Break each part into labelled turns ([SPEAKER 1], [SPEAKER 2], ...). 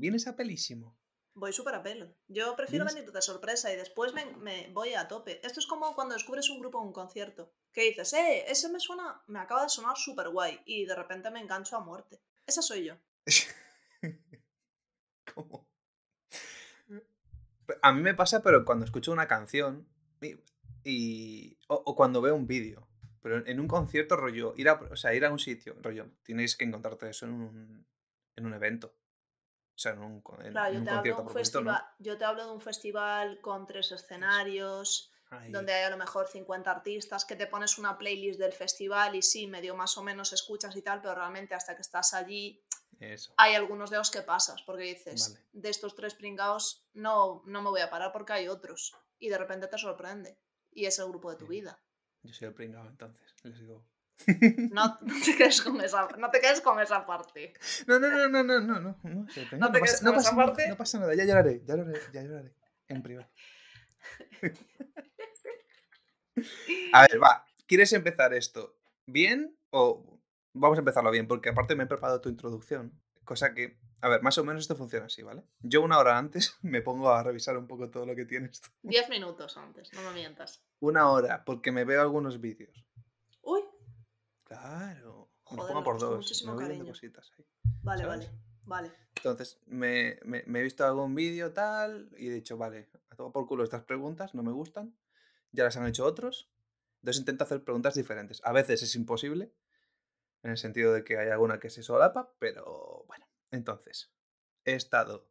[SPEAKER 1] Vienes a pelísimo.
[SPEAKER 2] Voy súper a pelo. Yo prefiero
[SPEAKER 1] Vienes-
[SPEAKER 2] venir de sorpresa y después me, me voy a tope. Esto es como cuando descubres un grupo en un concierto. Que dices, eh, ese me suena, me acaba de sonar súper guay. Y de repente me engancho a muerte. Esa soy yo.
[SPEAKER 1] ¿Cómo? A mí me pasa, pero cuando escucho una canción y, y- o, o cuando veo un vídeo. Pero en un concierto, rollo, ir a, o sea, ir a un sitio, rollo, tienes que encontrarte eso en un, en un evento. O sea, en un, con- en-
[SPEAKER 2] Claro,
[SPEAKER 1] en
[SPEAKER 2] yo
[SPEAKER 1] un
[SPEAKER 2] te, hablo de
[SPEAKER 1] concierto
[SPEAKER 2] un yo te hablo de un festival con tres escenarios,
[SPEAKER 1] Ahí.
[SPEAKER 2] donde hay a lo mejor 50 artistas, que te pones una playlist del festival y sí, medio más o menos escuchas y tal, pero realmente hasta que estás allí
[SPEAKER 1] Eso.
[SPEAKER 2] hay algunos de los que pasas, porque dices,
[SPEAKER 1] Vale.
[SPEAKER 2] de estos tres pringados no, no me voy a parar porque hay otros. Y de repente te sorprende. Y es el grupo de tu vida.
[SPEAKER 1] Yo soy el pringado, entonces. Les digo.
[SPEAKER 2] No, no te quedes con esa, no te quedes con esa parte.
[SPEAKER 1] No, no, no, no, no, no, no. No,
[SPEAKER 2] te quedes
[SPEAKER 1] no,
[SPEAKER 2] con
[SPEAKER 1] pasa nada,
[SPEAKER 2] parte.
[SPEAKER 1] no pasa nada, ya lloraré, ya lloraré, ya lloraré. En privado. A ver, va. ¿Quieres empezar esto bien o vamos a empezarlo bien? Porque aparte me he preparado tu introducción, cosa que, a ver, más o menos esto funciona así, ¿vale? Yo una hora antes me pongo a revisar un poco todo lo que tienes. tú.
[SPEAKER 2] Diez minutos antes, no me mientas.
[SPEAKER 1] Una hora, porque me veo algunos vídeos. Claro.
[SPEAKER 2] Joder,
[SPEAKER 1] pongo
[SPEAKER 2] me
[SPEAKER 1] por dos.
[SPEAKER 2] muchísimo
[SPEAKER 1] Me voy viendo
[SPEAKER 2] cariño.
[SPEAKER 1] cositas ahí.
[SPEAKER 2] vale,
[SPEAKER 1] ¿Sabes?
[SPEAKER 2] vale, vale.
[SPEAKER 1] Entonces, me, me- me he visto algún vídeo tal y he dicho, vale, a todo por culo estas preguntas, no me gustan, ya las han hecho otros, entonces intento hacer preguntas diferentes. A veces es imposible, en el sentido de que hay alguna que se solapa, pero bueno, entonces, he estado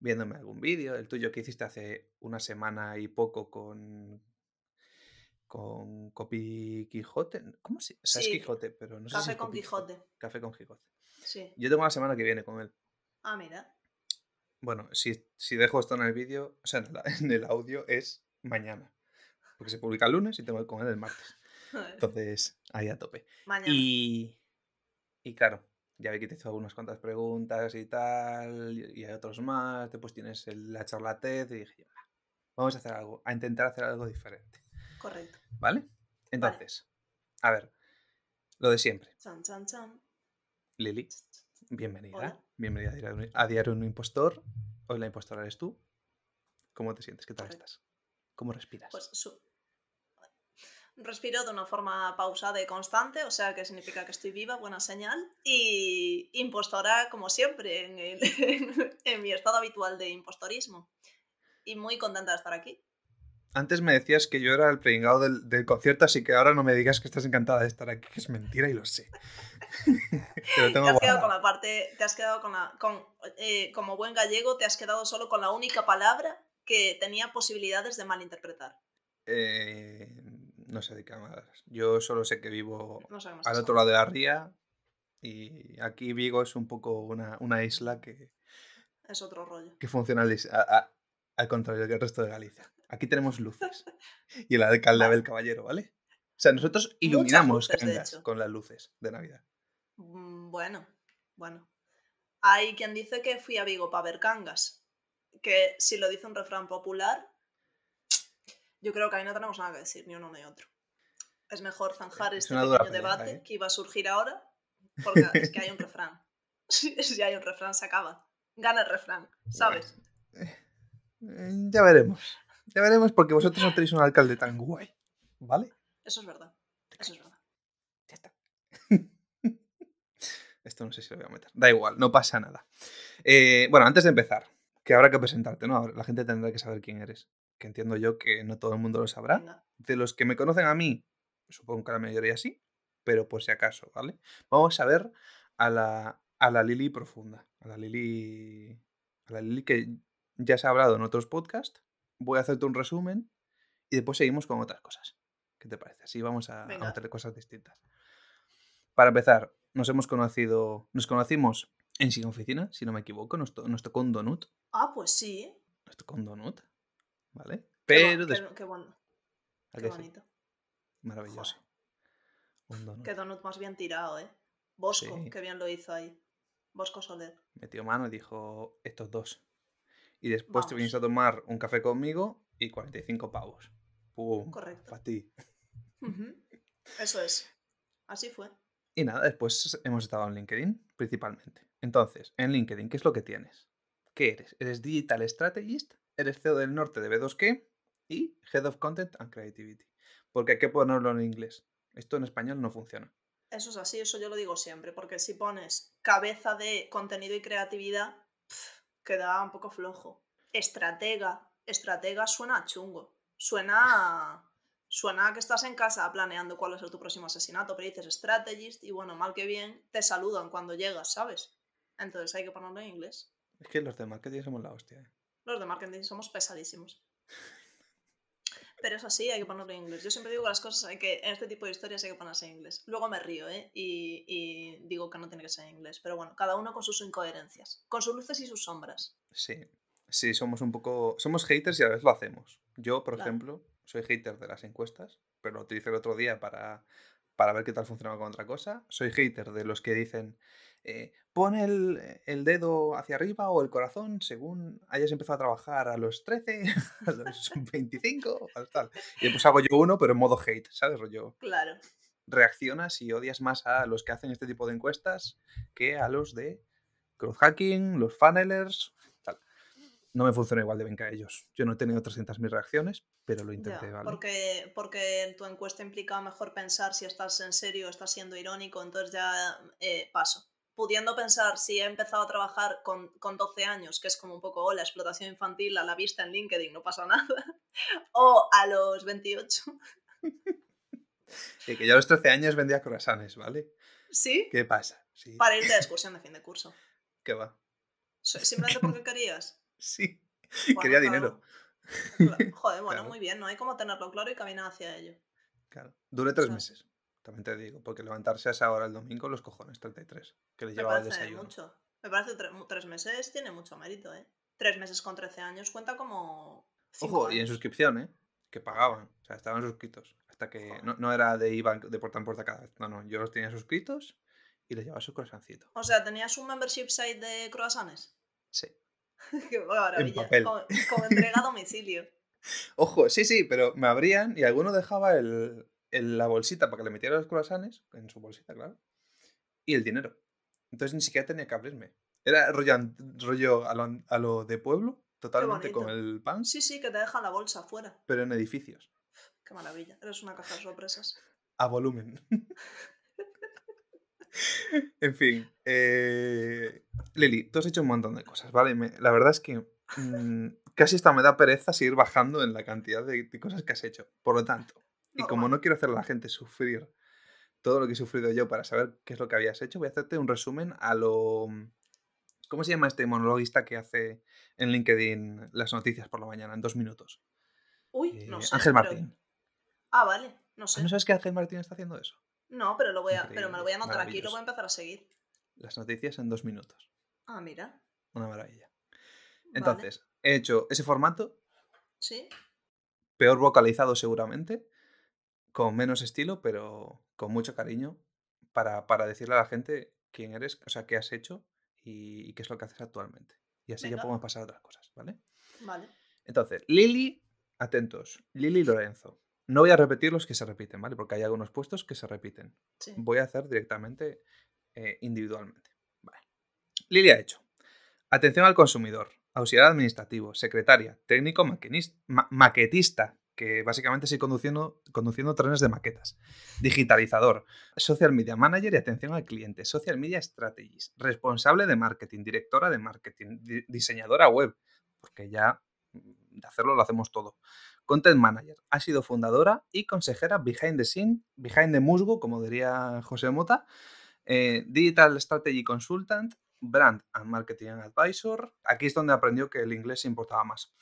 [SPEAKER 1] viéndome algún vídeo, el tuyo que hiciste hace una semana y poco con... Con Copy Quijote. ¿Cómo se? O sea, es Quijote, pero no sé si
[SPEAKER 2] Café con Quijote.
[SPEAKER 1] Café con Quijote.
[SPEAKER 2] Sí.
[SPEAKER 1] Yo tengo la semana que viene con él.
[SPEAKER 2] Ah, mira.
[SPEAKER 1] Bueno, si, si dejo esto en el vídeo, o sea, en, la- en el audio es mañana. Porque se publica el lunes y tengo que con él el martes. Entonces, ahí a tope.
[SPEAKER 2] Mañana.
[SPEAKER 1] Y, y claro, ya vi que te hizo algunas cuantas preguntas y tal, y y hay otros más. Después tienes el- la charla TED y dije, "Va, vamos a hacer algo, a intentar hacer algo diferente.
[SPEAKER 2] Correcto.
[SPEAKER 1] ¿Vale? Entonces, a ver, lo de siempre.
[SPEAKER 2] Chan, chan, chan.
[SPEAKER 1] Lili, bienvenida.
[SPEAKER 2] Hola.
[SPEAKER 1] Bienvenida a Diario, Un- a Diario Un Impostor. Hoy la impostora eres tú. ¿Cómo te sientes? ¿Qué tal
[SPEAKER 2] Correcto.
[SPEAKER 1] estás? ¿Cómo respiras?
[SPEAKER 2] Pues su- respiro de una forma pausada y constante, o sea que significa que estoy viva, buena señal. Y impostora, como siempre, en, el- en mi estado habitual de impostorismo. Y muy contenta de estar aquí.
[SPEAKER 1] Antes me decías que yo era el pringado del, del concierto, así que ahora no me digas que estás encantada de estar aquí, que es mentira y lo sé. Te lo tengo
[SPEAKER 2] Te has quedado con la parte, te has quedado con la, con, eh, como buen gallego, te has quedado solo con la única palabra que tenía posibilidades de malinterpretar.
[SPEAKER 1] Eh, no sé de qué más. Yo solo sé que vivo
[SPEAKER 2] No
[SPEAKER 1] al otro lado de la ría y aquí Vigo es un poco una, una isla que,
[SPEAKER 2] Es otro rollo.
[SPEAKER 1] que funciona al, is- a- a- al contrario que el resto de Galicia. Aquí tenemos luces y el alcalde Abel Caballero, ¿vale? O sea, nosotros iluminamos
[SPEAKER 2] luces,
[SPEAKER 1] Cangas con las luces de Navidad.
[SPEAKER 2] Mm, Bueno, bueno. Hay quien dice que fui a Vigo para ver cangas. Que si lo dice un refrán popular, yo creo que ahí no tenemos nada que decir, ni uno ni otro. Es mejor zanjar
[SPEAKER 1] Es
[SPEAKER 2] este pequeño
[SPEAKER 1] pelea,
[SPEAKER 2] debate
[SPEAKER 1] ¿eh?
[SPEAKER 2] que iba a surgir ahora, porque es que hay un refrán. Si hay un refrán, se acaba. Gana el refrán, ¿sabes?
[SPEAKER 1] Eh, ya veremos. Ya veremos porque vosotros no tenéis un alcalde tan guay. ¿Vale?
[SPEAKER 2] Eso es verdad. Eso es verdad.
[SPEAKER 1] Ya está. Esto no sé si lo voy a meter. Da igual, no pasa nada. Eh, bueno, antes de empezar, que habrá que presentarte, ¿no? La gente tendrá que saber quién eres. Que entiendo yo que no todo el mundo lo sabrá. De los que me conocen a mí, supongo que la mayoría sí, pero por si acaso, ¿vale? Vamos a ver a la, a la Lili profunda. A la Lili. A la Lili que ya se ha hablado en otros podcasts. Voy a hacerte un resumen y después seguimos con otras cosas. ¿Qué te parece? Así vamos a, a
[SPEAKER 2] Venga.
[SPEAKER 1] meterle cosas distintas. Para empezar, nos hemos conocido. Nos conocimos en Sin Oficina, si no me equivoco. Nos, to- nos tocó un donut.
[SPEAKER 2] Ah, pues sí.
[SPEAKER 1] Nos tocó un donut. ¿Vale? Pero
[SPEAKER 2] qué- qué.
[SPEAKER 1] ¿a sí?
[SPEAKER 2] bonito.
[SPEAKER 1] Maravilloso. Un donut.
[SPEAKER 2] Qué donut más bien tirado, ¿eh? Bosco,
[SPEAKER 1] Sí.
[SPEAKER 2] qué bien lo hizo ahí. Bosco Soler.
[SPEAKER 1] Metió mano y dijo estos dos. Y después te viniste a tomar un café conmigo y 45 pavos. Pum.
[SPEAKER 2] Correcto.
[SPEAKER 1] Para ti.
[SPEAKER 2] Eso es. Así fue.
[SPEAKER 1] Y nada, después hemos estado en LinkedIn, principalmente. Entonces, en LinkedIn, ¿qué es lo que tienes? ¿qué eres? ¿Eres Digital Strategist? ¿Eres CEO del norte de B2K? Y Head of Content and Creativity. Porque hay que ponerlo en inglés. Esto en español no funciona.
[SPEAKER 2] Eso es así, eso yo lo digo siempre, porque si pones cabeza de contenido y creatividad, queda un poco flojo. Estratega, estratega suena chungo. Suena suena a que estás en casa planeando cuál va a ser tu próximo asesinato, pero dices strategist y bueno, mal que bien, te saludan cuando llegas, ¿sabes? Entonces hay que ponerlo en inglés.
[SPEAKER 1] Es que los de marketing somos la hostia. ¿eh?
[SPEAKER 2] Los de marketing somos pesadísimos. Pero es así, hay que ponerlo en inglés. Yo siempre digo que las cosas hay que, en este tipo de historias hay que ponerse en inglés. Luego me río, ¿eh? Y, y digo que no tiene que ser en inglés. Pero bueno, cada uno con sus incoherencias, con sus luces y sus sombras.
[SPEAKER 1] Sí, sí, somos un poco... Somos haters y a la vez lo hacemos. Yo, por
[SPEAKER 2] Claro.
[SPEAKER 1] ejemplo, soy hater de las encuestas, pero lo utilicé el otro día para, para ver qué tal funcionaba con otra cosa. Soy hater de los que dicen, eh, pon el, el dedo hacia arriba o el corazón según hayas empezado a trabajar a los 13, a los 25, a tal. Y pues hago yo uno, pero en modo hate, ¿sabes? Rollo,
[SPEAKER 2] Claro.
[SPEAKER 1] reaccionas y odias más a los que hacen este tipo de encuestas que a los de growth hacking, los funnelers, tal. No me funciona igual de bien que a ellos. Yo no he tenido 300.000 reacciones, pero lo intenté,
[SPEAKER 2] Ya,
[SPEAKER 1] ¿vale?
[SPEAKER 2] porque, porque tu encuesta implica mejor pensar si estás en serio o estás siendo irónico, entonces ya eh, paso. Pudiendo pensar si he empezado a trabajar con, con 12 años, que es como un poco oh, la explotación infantil a la vista en LinkedIn, no pasa nada, o a los 28,
[SPEAKER 1] Eh, que yo a los 13 años vendía croissants, ¿vale?
[SPEAKER 2] ¿sí?
[SPEAKER 1] ¿Qué pasa? Sí,
[SPEAKER 2] Para irte de excursión de fin de curso.
[SPEAKER 1] ¿qué va?
[SPEAKER 2] Simplemente porque querías.
[SPEAKER 1] Sí,
[SPEAKER 2] Bueno,
[SPEAKER 1] quería dinero.
[SPEAKER 2] Joder, bueno,
[SPEAKER 1] Claro.
[SPEAKER 2] muy bien, no hay como tenerlo claro y caminar hacia ello.
[SPEAKER 1] Claro. Duré tres
[SPEAKER 2] sea,
[SPEAKER 1] meses, también te digo, porque levantarse a esa hora el domingo, los cojones, 33, que
[SPEAKER 2] Me
[SPEAKER 1] llevaba el
[SPEAKER 2] parece
[SPEAKER 1] desayuno.
[SPEAKER 2] mucho. Me parece tre- tres meses tiene mucho mérito, ¿eh? Tres meses con 13 años cuenta como.
[SPEAKER 1] Ojo, y en suscripción, ¿eh? Que pagaban, o sea, estaban suscritos. Hasta que no, no era de iban de puerta en puerta cada vez. No, no, yo los tenía suscritos y les llevaba su croissancito.
[SPEAKER 2] O sea, ¿tenías un membership site de croissants?
[SPEAKER 1] Sí.
[SPEAKER 2] Qué maravilla.
[SPEAKER 1] papel.
[SPEAKER 2] Con, con entrega a domicilio.
[SPEAKER 1] Ojo, sí, sí, pero me abrían y alguno dejaba el, el- la bolsita para que le metiera los croissants, en su bolsita, claro, y el dinero. Entonces ni siquiera tenía que abrirme. Era rollo, rollo a, lo, a lo de pueblo, totalmente con el pan,
[SPEAKER 2] Sí, sí, que te dejan la bolsa afuera.
[SPEAKER 1] pero en edificios,
[SPEAKER 2] Qué maravilla. Eres una caja de sorpresas.
[SPEAKER 1] a volumen. en fin, eh, Lili, tú has hecho un montón de cosas, ¿vale? Me- la verdad es que mm, casi hasta me da pereza seguir bajando en la cantidad de, de cosas que has hecho. Por lo tanto, y como no quiero hacer a la gente sufrir todo lo que he sufrido yo para saber qué es lo que habías hecho, voy a hacerte un resumen a lo... ¿Cómo se llama este monologuista que hace en LinkedIn las noticias por la mañana en dos minutos?
[SPEAKER 2] Uy, no
[SPEAKER 1] Eh,
[SPEAKER 2] sé.
[SPEAKER 1] Ángel
[SPEAKER 2] pero-
[SPEAKER 1] Martín.
[SPEAKER 2] Ah, vale. No
[SPEAKER 1] ¿Ah,
[SPEAKER 2] sé.
[SPEAKER 1] ¿No sabes que Ángel Martín está haciendo eso?
[SPEAKER 2] No, pero, lo voy a, pero me lo voy a anotar aquí y lo voy a empezar a seguir.
[SPEAKER 1] Las noticias en dos minutos.
[SPEAKER 2] Ah, mira.
[SPEAKER 1] Una maravilla.
[SPEAKER 2] Vale.
[SPEAKER 1] Entonces, he hecho ese formato,
[SPEAKER 2] Sí.
[SPEAKER 1] peor vocalizado seguramente, con menos estilo, pero con mucho cariño, para, para decirle a la gente quién eres, o sea, qué has hecho y, y qué es lo que haces actualmente. Y así ya
[SPEAKER 2] Venga.
[SPEAKER 1] podemos pasar a otras cosas, ¿vale?
[SPEAKER 2] Vale.
[SPEAKER 1] Entonces, Lili, atentos, Lili Lorenzo. No voy a repetir los que se repiten, ¿vale? Porque hay algunos puestos que se repiten.
[SPEAKER 2] Sí.
[SPEAKER 1] Voy a hacer directamente eh, individualmente. Vale. Lili ha hecho. Atención al consumidor, auxiliar administrativo, secretaria, técnico maquinis- ma- maquetista, que básicamente estoy conduciendo, conduciendo trenes de maquetas, digitalizador, social media manager y atención al cliente, social media strategist, responsable de marketing, directora de marketing, di- diseñadora web, porque ya mm, de hacerlo lo hacemos todo. Content Manager. Ha sido fundadora y consejera behind the scene, behind the musgo, como diría José Mota, eh, Digital Strategy Consultant, Brand and Marketing Advisor. Aquí es donde aprendió que el inglés importaba más.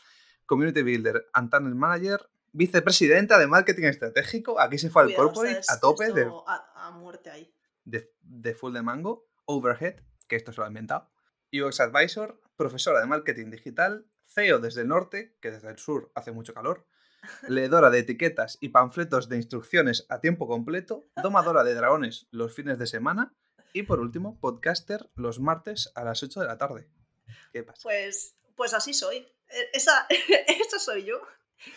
[SPEAKER 1] Community Builder and Talent Manager, vicepresidenta de Marketing Estratégico. Aquí se fue al
[SPEAKER 2] Cuidado,
[SPEAKER 1] corporate a
[SPEAKER 2] es-
[SPEAKER 1] tope de,
[SPEAKER 2] a, a muerte ahí.
[SPEAKER 1] de, de full de mango. Overhead, que esto se lo ha inventado. UX Advisor, profesora de marketing digital, CEO desde el norte, que desde el sur hace mucho calor, leedora de etiquetas y panfletos de instrucciones a tiempo completo, domadora de dragones los fines de semana y por último, podcaster los martes a las 8 de la tarde. ¿Qué pasa?
[SPEAKER 2] Pues, pues así soy. E- Esa, esa soy yo.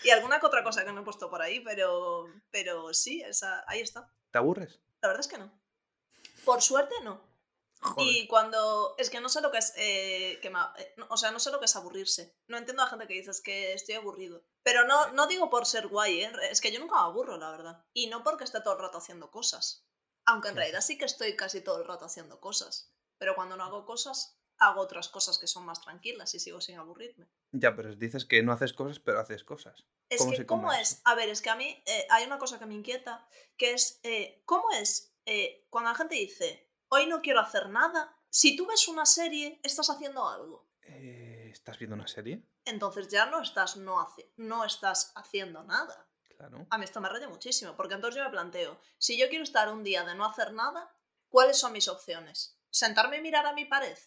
[SPEAKER 2] Y alguna que otra cosa que no he puesto por ahí, pero, pero sí, esa, ahí está.
[SPEAKER 1] ¿Te aburres?
[SPEAKER 2] La verdad es que no. Por suerte no.
[SPEAKER 1] Joder.
[SPEAKER 2] Y cuando. Es que no sé lo que es. eh, que ma- eh, no- o sea, no sé lo que es aburrirse. No entiendo a la gente que dice "Es que estoy aburrido. Pero no, no digo por ser guay, ¿eh? Es que yo nunca me aburro, la verdad. Y no porque esté todo el rato haciendo cosas. Aunque en
[SPEAKER 1] ¿Qué
[SPEAKER 2] realidad sí que estoy casi todo el rato haciendo cosas. Pero cuando no hago cosas, hago otras cosas que son más tranquilas y sigo sin aburrirme.
[SPEAKER 1] Ya, pero dices que no haces cosas, pero haces cosas.
[SPEAKER 2] Es
[SPEAKER 1] ¿Cómo
[SPEAKER 2] que,
[SPEAKER 1] se
[SPEAKER 2] ¿cómo es?
[SPEAKER 1] eso?
[SPEAKER 2] A ver, es que a mí eh, hay una cosa que me inquieta, que es, eh, ¿cómo es eh, cuando la gente dice, hoy no quiero hacer nada? Si tú ves una serie, estás haciendo algo.
[SPEAKER 1] Eh, ¿Estás viendo una serie?
[SPEAKER 2] Entonces ya no estás, no, hace, no estás haciendo nada.
[SPEAKER 1] Claro.
[SPEAKER 2] A mí esto me raya muchísimo, porque entonces yo me planteo, si yo quiero estar un día de no hacer nada, ¿cuáles son mis opciones? ¿Sentarme y mirar a mi pared?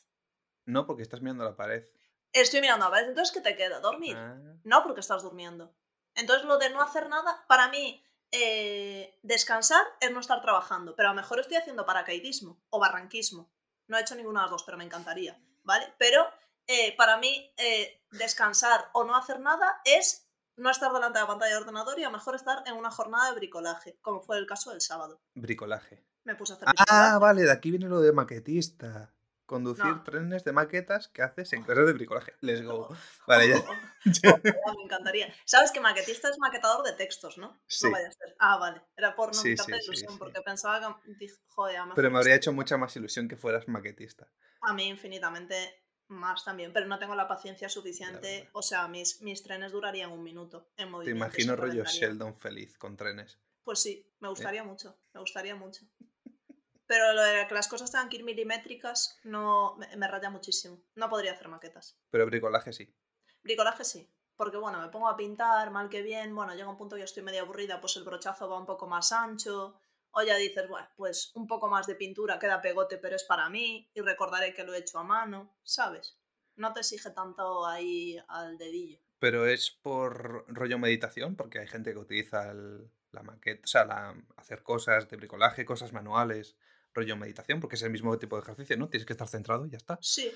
[SPEAKER 1] No, porque estás mirando la pared.
[SPEAKER 2] Estoy mirando a la pared, entonces ¿qué te queda? ¿Dormir?
[SPEAKER 1] Ah,
[SPEAKER 2] No, porque estás durmiendo. Entonces, lo de no hacer nada, para mí, eh, descansar es no estar trabajando. Pero a lo mejor estoy haciendo paracaidismo o barranquismo. No he hecho ninguna de las dos, pero me encantaría. ¿Vale? Pero eh, para mí, eh, descansar o no hacer nada es no estar delante de la pantalla de ordenador y a lo mejor estar en una jornada de bricolaje, como fue el caso del sábado.
[SPEAKER 1] bricolaje.
[SPEAKER 2] Me puse a hacer
[SPEAKER 1] Ah,
[SPEAKER 2] bricolaje.
[SPEAKER 1] vale, de aquí viene lo de maquetista. Conducir
[SPEAKER 2] No.
[SPEAKER 1] trenes de maquetas que haces en clases de bricolaje. Let's go. Vale, ya.
[SPEAKER 2] Ojalá, me encantaría. Sabes que maquetista es maquetador de textos, ¿no?
[SPEAKER 1] Sí.
[SPEAKER 2] No vaya a ser. Ah, vale. Era por no
[SPEAKER 1] Sí, sí,
[SPEAKER 2] ilusión,
[SPEAKER 1] sí.
[SPEAKER 2] porque pensaba que. dije, Joder, lo
[SPEAKER 1] Pero me habría hecho mucha más ilusión que fueras maquetista.
[SPEAKER 2] A mí infinitamente más también, pero no tengo la paciencia suficiente. O sea, mis, mis trenes durarían un minuto en
[SPEAKER 1] Te
[SPEAKER 2] movimiento. y
[SPEAKER 1] imagino rollo. Sheldon feliz con trenes.
[SPEAKER 2] Pues sí,
[SPEAKER 1] ¿Eh?
[SPEAKER 2] me gustaría mucho, me gustaría mucho. Pero lo de que las cosas tengan que ir milimétricas no me, me raya muchísimo. No podría hacer maquetas.
[SPEAKER 1] Pero bricolaje sí.
[SPEAKER 2] Bricolaje sí, porque bueno, me pongo a pintar, mal que bien, bueno, llega un punto que ya estoy medio aburrida, pues el brochazo va un poco más ancho, o ya dices, bueno, pues un poco más de pintura, queda pegote, pero es para mí, y recordaré que lo he hecho a mano, ¿sabes? No te exige tanto ahí al dedillo.
[SPEAKER 1] Pero es por rollo meditación, porque hay gente que utiliza el- la maqueta, o sea, la, hacer cosas de bricolaje, cosas manuales, rollo meditación, porque es el mismo tipo de ejercicio, ¿no? Tienes que estar centrado y ya está.
[SPEAKER 2] Sí,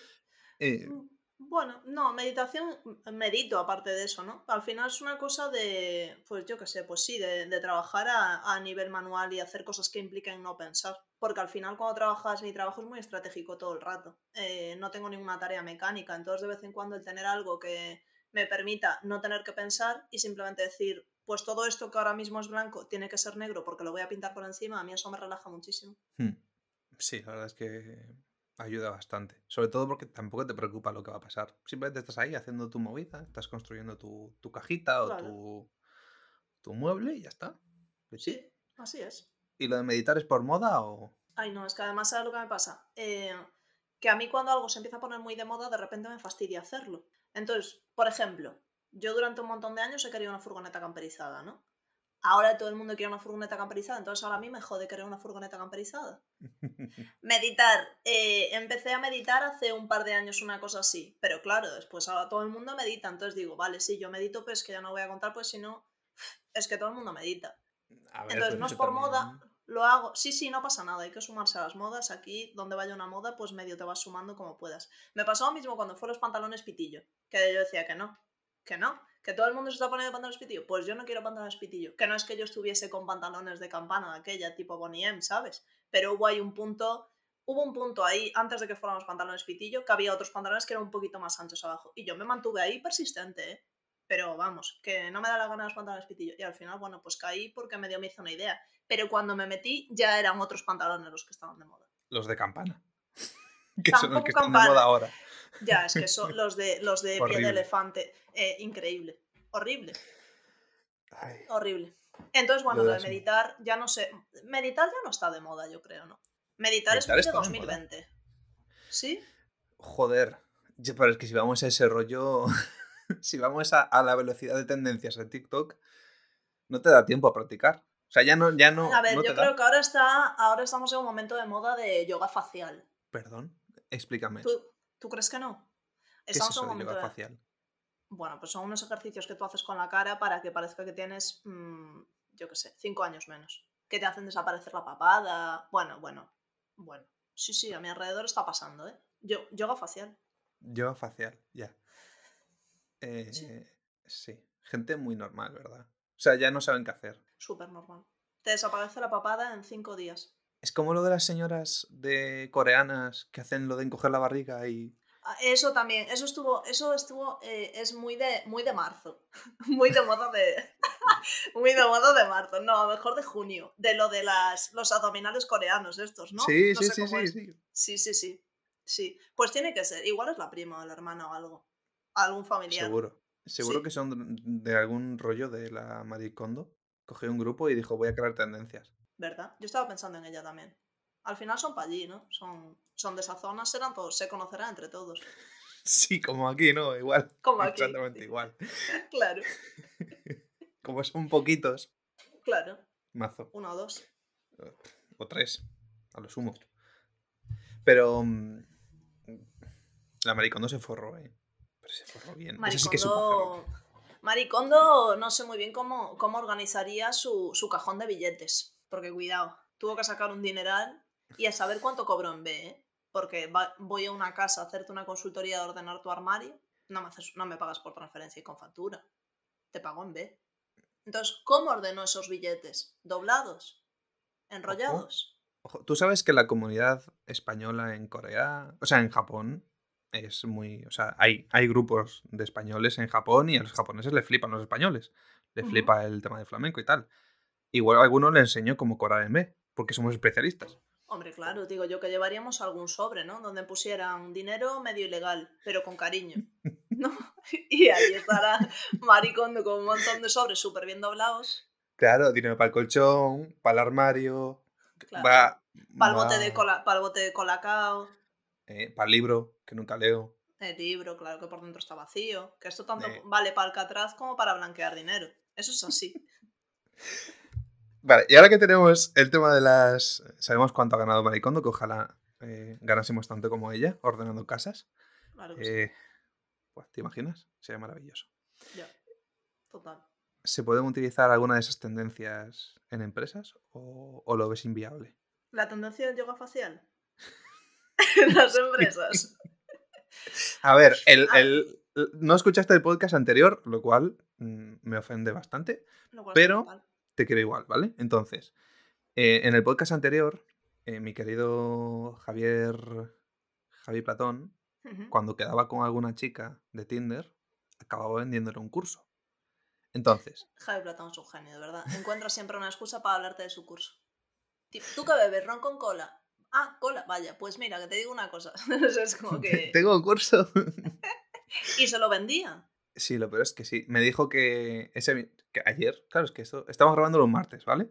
[SPEAKER 1] Eh,
[SPEAKER 2] Mm, Bueno, no, meditación, mm, medito aparte de eso, ¿no? Al final es una cosa de, pues yo qué sé, pues sí, de, de trabajar a, a nivel manual y hacer cosas que impliquen no pensar. Porque al final cuando trabajas, mi trabajo es muy estratégico todo el rato. Eh, no tengo ninguna tarea mecánica, entonces de vez en cuando el tener algo que me permita no tener que pensar y simplemente decir, pues todo esto que ahora mismo es blanco tiene que ser negro porque lo voy a pintar por encima, a mí eso me relaja muchísimo.
[SPEAKER 1] hmm. Sí, la verdad es que ayuda bastante. Sobre todo porque tampoco te preocupa lo que va a pasar. Simplemente estás ahí haciendo tu movida, estás construyendo tu, tu cajita o
[SPEAKER 2] Claro.
[SPEAKER 1] tu, tu mueble y ya está. Sí.
[SPEAKER 2] Sí, así es.
[SPEAKER 1] ¿Y lo de meditar es por moda o...?
[SPEAKER 2] Ay, no, es que además, ¿sabes lo que me pasa? Eh, que a mí cuando algo se empieza a poner muy de moda, de repente me fastidia hacerlo. Entonces, por ejemplo, yo durante un montón de años he querido una furgoneta camperizada, ¿no? Ahora todo el mundo quiere una furgoneta camperizada, entonces ahora a mí me jode querer una furgoneta camperizada. Meditar. eh, empecé a meditar hace un par de años una cosa así, pero claro, después ahora todo el mundo medita, entonces digo, vale, sí, yo medito, pero es que ya no voy a contar, pues si no, es que todo el mundo medita.
[SPEAKER 1] A ver,
[SPEAKER 2] Entonces,
[SPEAKER 1] pero
[SPEAKER 2] no es por
[SPEAKER 1] también-
[SPEAKER 2] moda, lo hago. Sí, sí, no pasa nada, hay que sumarse a las modas. Aquí, donde vaya una moda, pues medio te vas sumando como puedas. Me pasó lo mismo cuando fue los pantalones pitillo, que yo decía que no, que no, que todo el mundo se está poniendo pantalones pitillo. Pues yo no quiero pantalones pitillo, que no es que yo estuviese con pantalones de campana de aquella, tipo Bonnie M, ¿sabes? Pero hubo ahí un punto, hubo un punto ahí, antes de que fueran los pantalones pitillo, que había otros pantalones que eran un poquito más anchos abajo. Y yo me mantuve ahí persistente, ¿eh? Pero vamos, que no me da la gana los pantalones pitillo. Y al final, bueno, pues caí porque medio me hizo una idea. Pero cuando me metí ya eran otros pantalones los que estaban de moda.
[SPEAKER 1] Los de campana. que son los que están de moda ahora.
[SPEAKER 2] Ya, es que son los de, los de pie de elefante. Eh, increíble. Horrible,
[SPEAKER 1] Ay,
[SPEAKER 2] horrible. Entonces, bueno,
[SPEAKER 1] Lo de
[SPEAKER 2] meditar ya no sé. Meditar ya no está de moda, yo creo, ¿no? Meditar, es
[SPEAKER 1] Meditar
[SPEAKER 2] muy de
[SPEAKER 1] está de moda.
[SPEAKER 2] 2020. ¿Sí?
[SPEAKER 1] Joder. Ya, Pero es que si vamos a ese rollo... si vamos a, a la velocidad de tendencias de TikTok, no te da tiempo a practicar. O sea, ya no, ya no,
[SPEAKER 2] a ver,
[SPEAKER 1] no
[SPEAKER 2] yo creo
[SPEAKER 1] da.
[SPEAKER 2] que ahora está, ahora estamos en un momento de moda de yoga facial.
[SPEAKER 1] Perdón, explícame.
[SPEAKER 2] ¿Tú. ¿Tú crees que no?
[SPEAKER 1] ¿Qué es
[SPEAKER 2] Estamos
[SPEAKER 1] eso
[SPEAKER 2] en un momento
[SPEAKER 1] facial?
[SPEAKER 2] Bueno, pues son unos ejercicios que tú haces con la cara para que parezca que tienes, mm, yo qué sé, cinco años menos. Que te hacen desaparecer la papada. Bueno, bueno, bueno. Sí, sí, a mi alrededor está pasando, ¿eh? Yo, yoga facial.
[SPEAKER 1] Yoga facial, ya. Eh, sí. gente muy normal, ¿verdad? O sea, ya no saben qué hacer.
[SPEAKER 2] Súper normal. Te desaparece la papada en cinco días.
[SPEAKER 1] Es como lo de las señoras de coreanas que hacen lo de encoger la barriga y.
[SPEAKER 2] Ah, Eso también, eso estuvo, eso estuvo, eh, es muy de, muy de marzo, muy de moda de, muy de moda de marzo, no, a lo mejor de junio, de lo de las, los abdominales coreanos estos, ¿no?
[SPEAKER 1] sí,
[SPEAKER 2] No
[SPEAKER 1] sí,
[SPEAKER 2] sé
[SPEAKER 1] sí, sí, sí.
[SPEAKER 2] Sí, sí, sí, sí, pues tiene que ser, igual es la prima o la hermana o algo, algún familiar,
[SPEAKER 1] Seguro. Seguro
[SPEAKER 2] sí,
[SPEAKER 1] que son de algún rollo de la Marie Kondo. Cogió un grupo y dijo, voy a crear tendencias.
[SPEAKER 2] ¿Verdad? Yo estaba pensando en ella también. Al final son para allí, ¿no? Son, son de esa zona, serán todos, se conocerán entre todos,
[SPEAKER 1] Sí, como aquí, ¿no? Igual.
[SPEAKER 2] como aquí,
[SPEAKER 1] Exactamente igual.
[SPEAKER 2] claro,
[SPEAKER 1] Como son poquitos,
[SPEAKER 2] claro,
[SPEAKER 1] mazo.
[SPEAKER 2] uno o dos.
[SPEAKER 1] O tres, a lo sumo. Pero mm, la Marie Kondo se forró, ¿eh? Pero se forró bien. Esa sí que supo hacerlo.
[SPEAKER 2] Maricondo, Maricondo no sé muy bien cómo, cómo organizaría su, su cajón de billetes. Porque cuidado, tuvo que sacar un dineral y a saber cuánto cobró en B, ¿eh? Porque va- voy a una casa a hacerte una consultoría de ordenar tu armario, no me, haces, no me pagas por transferencia y con factura. Te pago en B. Entonces, ¿cómo ordenó esos billetes? ¿Doblados? ¿Enrollados?
[SPEAKER 1] Ojo, Tú sabes que la comunidad española en Corea, o sea, en Japón, es muy. O sea, hay, hay grupos de españoles en Japón y a los japoneses les flipan los españoles. Les
[SPEAKER 2] Ujú.
[SPEAKER 1] flipa el tema del flamenco y tal. Igual a alguno le enseño cómo corar en B, porque somos especialistas.
[SPEAKER 2] Hombre, claro, digo yo que llevaríamos algún sobre, ¿no? Donde pusieran dinero medio ilegal, pero con cariño, ¿no? Y ahí estará Maricondo con un montón de sobres súper bien doblados.
[SPEAKER 1] Claro, dinero para el colchón, para el armario,
[SPEAKER 2] Claro.
[SPEAKER 1] va.
[SPEAKER 2] Para el bote, de cola, pa'l bote de colacao,
[SPEAKER 1] eh, para el libro, que nunca leo.
[SPEAKER 2] el libro, claro que por dentro está vacío. Que esto tanto
[SPEAKER 1] Eh.
[SPEAKER 2] vale para Alcatraz como para blanquear dinero. Eso es así.
[SPEAKER 1] Vale, y ahora que tenemos el tema de las. Sabemos cuánto ha ganado Maricondo, que ojalá eh, ganásemos tanto como ella, ordenando casas.
[SPEAKER 2] Claro que sí.
[SPEAKER 1] Eh, pues, ¿Te imaginas? Sería maravilloso.
[SPEAKER 2] Ya. Total.
[SPEAKER 1] ¿Se pueden utilizar alguna de esas tendencias en empresas o, o lo ves inviable?
[SPEAKER 2] La tendencia del yoga facial. en las empresas.
[SPEAKER 1] A ver, el,
[SPEAKER 2] Ah.
[SPEAKER 1] el- no escuchaste el podcast anterior, lo cual mm, me ofende bastante.
[SPEAKER 2] Lo cual
[SPEAKER 1] Pero-. Te quiero igual, ¿vale? Entonces, eh, en el podcast anterior, eh, mi querido Javier, Javi Platón, cuando quedaba con alguna chica de Tinder, acababa vendiéndole un curso. Entonces,
[SPEAKER 2] Javi Platón es un genio, de verdad. Encuentra siempre una excusa para hablarte de su curso. ¿Tú qué bebes? ¿Ron con cola? Ah, cola. Vaya, pues mira, que te digo una cosa. Es como que...
[SPEAKER 1] tengo un curso.
[SPEAKER 2] Y se lo vendía.
[SPEAKER 1] Sí, lo peor es que sí. Me dijo que, ese, que ayer, claro, es que esto, estamos grabando los martes, ¿vale?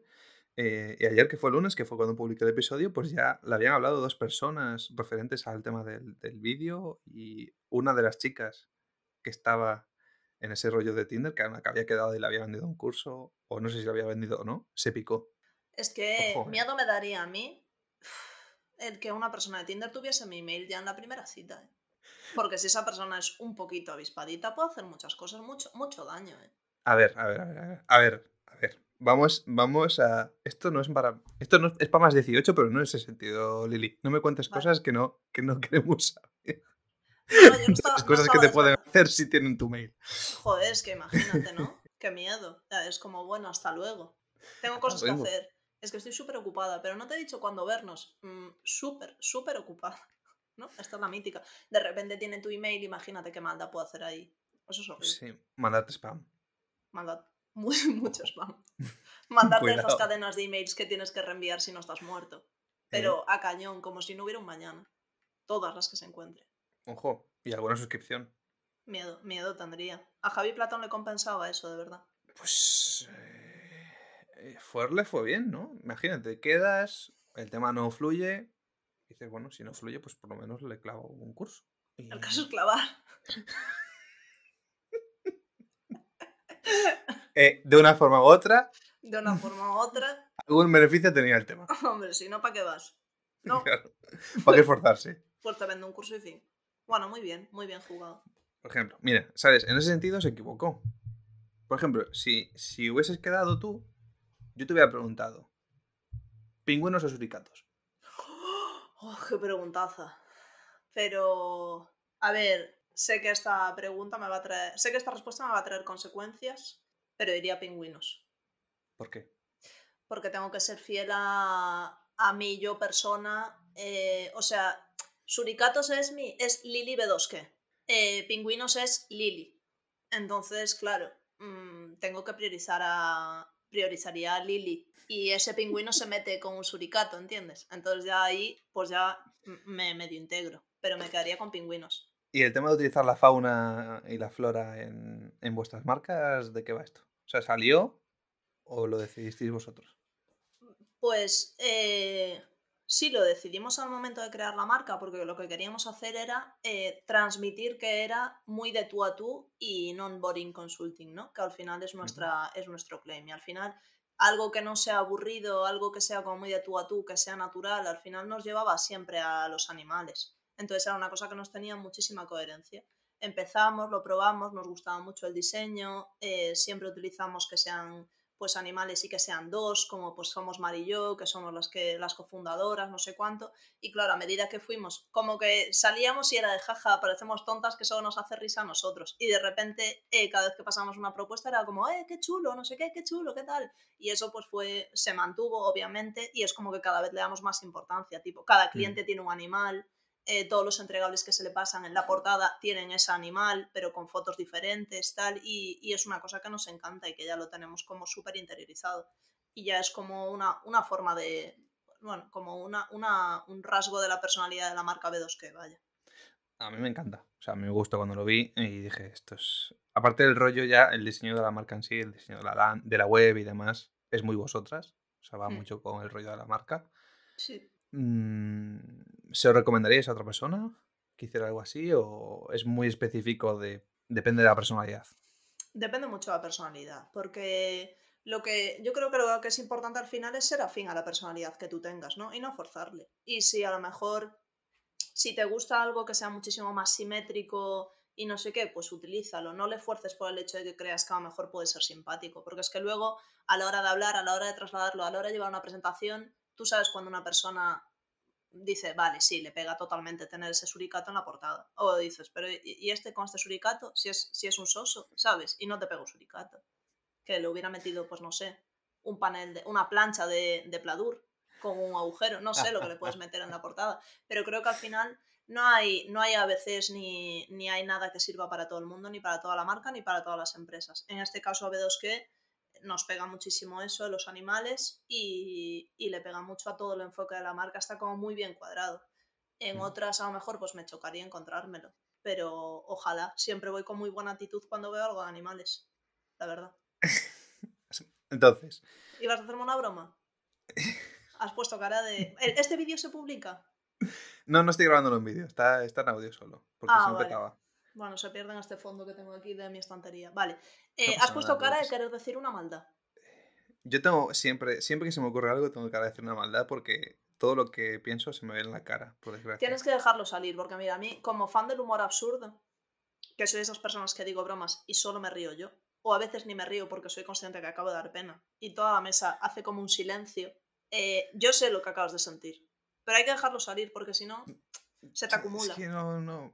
[SPEAKER 1] Eh, y ayer, que fue el lunes, que fue cuando publiqué el episodio, pues ya le habían hablado dos personas referentes al tema del, del vídeo y una de las chicas que estaba en ese rollo de Tinder, que que había quedado y le había vendido un curso, o no sé si lo había vendido o no, se picó.
[SPEAKER 2] Es que
[SPEAKER 1] Ojo, eh.
[SPEAKER 2] miedo me daría a mí el que una persona de Tinder tuviese mi email ya en la primera cita. ¿eh? Porque si esa persona es un poquito avispadita, puede hacer muchas cosas, mucho, mucho daño. ¿eh?
[SPEAKER 1] A ver, a ver, a ver, a ver, a ver, a ver. Vamos, vamos a. Esto no es para. Esto no es para más 18, pero no en ese sentido, Lili. No me cuentes
[SPEAKER 2] Vale.
[SPEAKER 1] cosas que no, que no queremos saber.
[SPEAKER 2] No, no, yo no estaba-
[SPEAKER 1] Las
[SPEAKER 2] no
[SPEAKER 1] cosas que
[SPEAKER 2] estaba
[SPEAKER 1] te pueden hacer si tienen tu mail.
[SPEAKER 2] Joder, es que imagínate, ¿no? Qué miedo. Es como, bueno, hasta luego. Tengo cosas que hacer. Es que estoy súper ocupada, pero no te he dicho cuándo vernos. Mm, súper, súper ocupada. ¿No? Esta es la mítica. De repente tiene tu email, imagínate qué maldad puedo hacer ahí. Eso es horrible.
[SPEAKER 1] Sí, mandarte spam.
[SPEAKER 2] Maldad. Muy, mucho spam. Mandarte esas cadenas de emails que tienes que reenviar si no estás muerto.
[SPEAKER 1] Eh,
[SPEAKER 2] Pero a cañón, como si no hubiera un mañana. Todas las que se encuentre.
[SPEAKER 1] ojo, y alguna suscripción.
[SPEAKER 2] Miedo, miedo tendría. A Javi Platón le compensaba eso, de verdad.
[SPEAKER 1] Pues. Eh, eh, Fuerle fue bien, ¿no? Imagínate, quedas, el tema no fluye. Y Dices, bueno, si no fluye, pues por lo menos le clavo un curso. Y-
[SPEAKER 2] El caso es clavar.
[SPEAKER 1] Eh, de una forma u otra,
[SPEAKER 2] De una forma u otra.
[SPEAKER 1] algún beneficio tenía el tema.
[SPEAKER 2] Hombre, si no, ¿para qué vas? No,
[SPEAKER 1] Claro. ¿Para qué esforzarse?
[SPEAKER 2] pues te vendo un curso y fin. Bueno, muy bien, muy bien jugado.
[SPEAKER 1] Por ejemplo, mira, ¿sabes? En ese sentido se equivocó. Por ejemplo, si, si hubieses quedado tú, yo te hubiera preguntado: ¿pingüinos o suricatos?
[SPEAKER 2] Oh, qué preguntaza. Pero, a ver, sé que esta pregunta me va a traer, sé que esta respuesta me va a traer consecuencias, pero diría pingüinos.
[SPEAKER 1] ¿Por qué?
[SPEAKER 2] Porque tengo que ser fiel a, a mí, yo persona, eh, o sea, Suricatos es mi, es Lili B2K. Eh, pingüinos es Lili. Entonces, claro, mm, tengo que priorizar a. Priorizaría a Lili. Y ese pingüino se mete con un suricato, ¿entiendes? Entonces ya ahí, pues ya me medio integro. Pero me quedaría con pingüinos.
[SPEAKER 1] ¿Y el tema de utilizar la fauna y la flora en, en vuestras marcas, de qué va esto? O sea, ¿salió o lo decidisteis vosotros?
[SPEAKER 2] Pues eh, sí, lo decidimos al momento de crear la marca porque lo que queríamos hacer era eh, transmitir que era muy de tú a tú y non-boring consulting, ¿no? Que al final es, nuestra, es nuestro claim. Y al final algo que no sea aburrido, algo que sea como muy de tú a tú, que sea natural, al final nos llevaba siempre a los animales. Entonces era una cosa que nos tenía muchísima coherencia. Empezamos, lo probamos, nos gustaba mucho el diseño, eh, siempre utilizamos que sean pues animales y que sean dos, como pues somos Mari y yo, que somos las que las cofundadoras, no sé cuánto, y claro, a medida que fuimos, como que salíamos y era de jaja, parecemos tontas que solo nos hace risa a nosotros, y de repente eh, cada vez que pasamos una propuesta era como, eh, qué chulo, no sé qué, qué chulo, qué tal, y eso pues fue, se mantuvo obviamente, y es como que cada vez le damos más importancia, tipo, cada mm. cliente tiene un animal, eh, todos los entregables que se le pasan en la portada tienen ese animal, pero con fotos diferentes, tal, y, es una cosa que nos encanta y que ya lo tenemos como súper interiorizado. Y ya es como una, una forma de, bueno, como una, una, un rasgo de la personalidad de la marca B2 que vaya.
[SPEAKER 1] A mí me encanta, o sea, a mí me gustó cuando lo vi y dije, esto es... Aparte del rollo ya, el diseño de la marca en sí, el diseño de la, de la web y demás, es muy vosotras, o sea, va mm. mucho con el rollo de la marca.
[SPEAKER 2] Sí.
[SPEAKER 1] Mm, ¿Se os recomendaríais a otra persona que hiciera algo así o es muy específico de... depende de la personalidad?
[SPEAKER 2] Depende mucho de la personalidad, porque lo que yo creo que lo que es importante al final es ser afín a la personalidad que tú tengas, ¿no? Y no forzarle. Y si a lo mejor, si te gusta algo que sea muchísimo más simétrico y no sé qué, pues utilízalo. No le fuerces por el hecho de que creas que a lo mejor puede ser simpático, porque es que luego, a la hora de hablar, a la hora de trasladarlo, a la hora de llevar una presentación, tú sabes cuando una persona dice, vale, sí, le pega totalmente tener ese suricato en la portada. O dices, pero ¿y este con este suricato? Si es, si es un soso, ¿sabes? Y no te pega un suricato. Que le hubiera metido, pues no sé, un panel, de, una plancha de, de pladur con un agujero. No sé lo que le puedes meter en la portada. Pero creo que al final no hay, no hay a veces ni, ni hay nada que sirva para todo el mundo, ni para toda la marca, ni para todas las empresas. En este caso, AB2K nos pega muchísimo eso de los animales y, le pega mucho a todo el enfoque de la marca, está como muy bien cuadrado. En otras a lo mejor pues me chocaría encontrármelo, pero ojalá, siempre voy con muy buena actitud cuando veo algo de animales, la verdad.
[SPEAKER 1] Entonces.
[SPEAKER 2] ¿Ibas a hacerme una broma? Has puesto cara de... ¿Este vídeo se publica?
[SPEAKER 1] No, no estoy grabándolo en vídeo, está, está en audio solo, porque ah, se me petaba.
[SPEAKER 2] Bueno, se pierden este fondo que tengo aquí de mi estantería. Vale. Eh, ¿Has puesto cara de querer decir una maldad?
[SPEAKER 1] Yo tengo siempre, siempre que se me ocurre algo, tengo cara de decir una maldad porque todo lo que pienso se me ve en la cara, por desgracia.
[SPEAKER 2] Tienes que dejarlo salir, porque mira, a mí, como fan del humor absurdo, que soy de esas personas que digo bromas y solo me río yo, o a veces ni me río porque soy consciente que acabo de dar pena, y toda la mesa hace como un silencio, eh, yo sé lo que acabas de sentir, pero hay que dejarlo salir porque si no, se te acumula.
[SPEAKER 1] Es que no, no.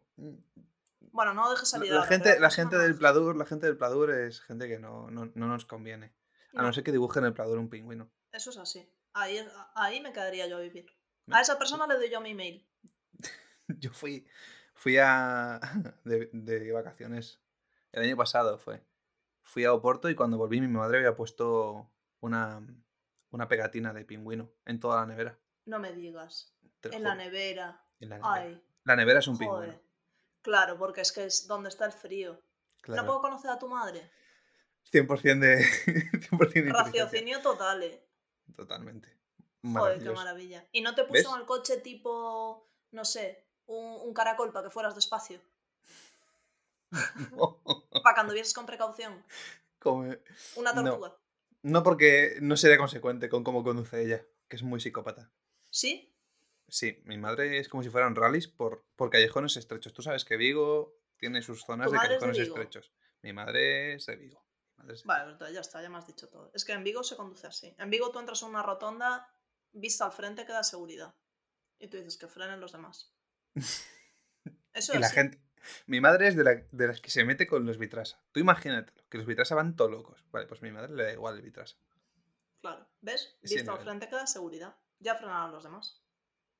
[SPEAKER 2] Bueno, no dejes salir
[SPEAKER 1] la, gente, la gente del Pladur, la gente del Pladur es gente que no, no, no nos conviene. A no ser que dibujen el Pladur un pingüino.
[SPEAKER 2] Eso es así. Ahí, ahí me quedaría yo a vivir. A esa persona le doy yo mi email.
[SPEAKER 1] yo fui, fui a de, de, vacaciones el año pasado fue. Fui a Oporto y cuando volví mi madre había puesto una, una pegatina de pingüino en toda la nevera.
[SPEAKER 2] No me digas. En la nevera.
[SPEAKER 1] En la nevera. Ay. La nevera es un pingüino.
[SPEAKER 2] Claro, porque es que es donde está el frío. ¿No puedo conocer a tu madre?
[SPEAKER 1] 100% de. 100%
[SPEAKER 2] Raciocinio total, ¿eh?
[SPEAKER 1] Totalmente.
[SPEAKER 2] Joder, qué maravilla. ¿Y no te puso en el coche tipo, no sé, un, caracol para que fueras despacio? para cuando vieses con precaución. Una tortuga.
[SPEAKER 1] No. no, porque no sería consecuente con cómo conduce ella, que es muy psicópata.
[SPEAKER 2] ¿Sí?
[SPEAKER 1] Sí, mi madre es como si fueran rallies por, por callejones estrechos. Tú sabes que Vigo tiene sus zonas de callejones estrechos. Mi madre es de Vigo.
[SPEAKER 2] Vale, ya está, ya me has dicho todo. Es que en Vigo se conduce así. En Vigo tú entras en una rotonda, vista al frente queda seguridad. Y tú dices que frenen los demás.
[SPEAKER 1] Eso y la gente. Mi madre es de, la, de, las que se mete con los Vitrasa. Tú imagínate que los Vitrasa van todos locos. Vale, pues a mi madre le da igual el Vitrasa.
[SPEAKER 2] Claro, ¿ves? Vista al frente queda seguridad. Ya frenaron los demás.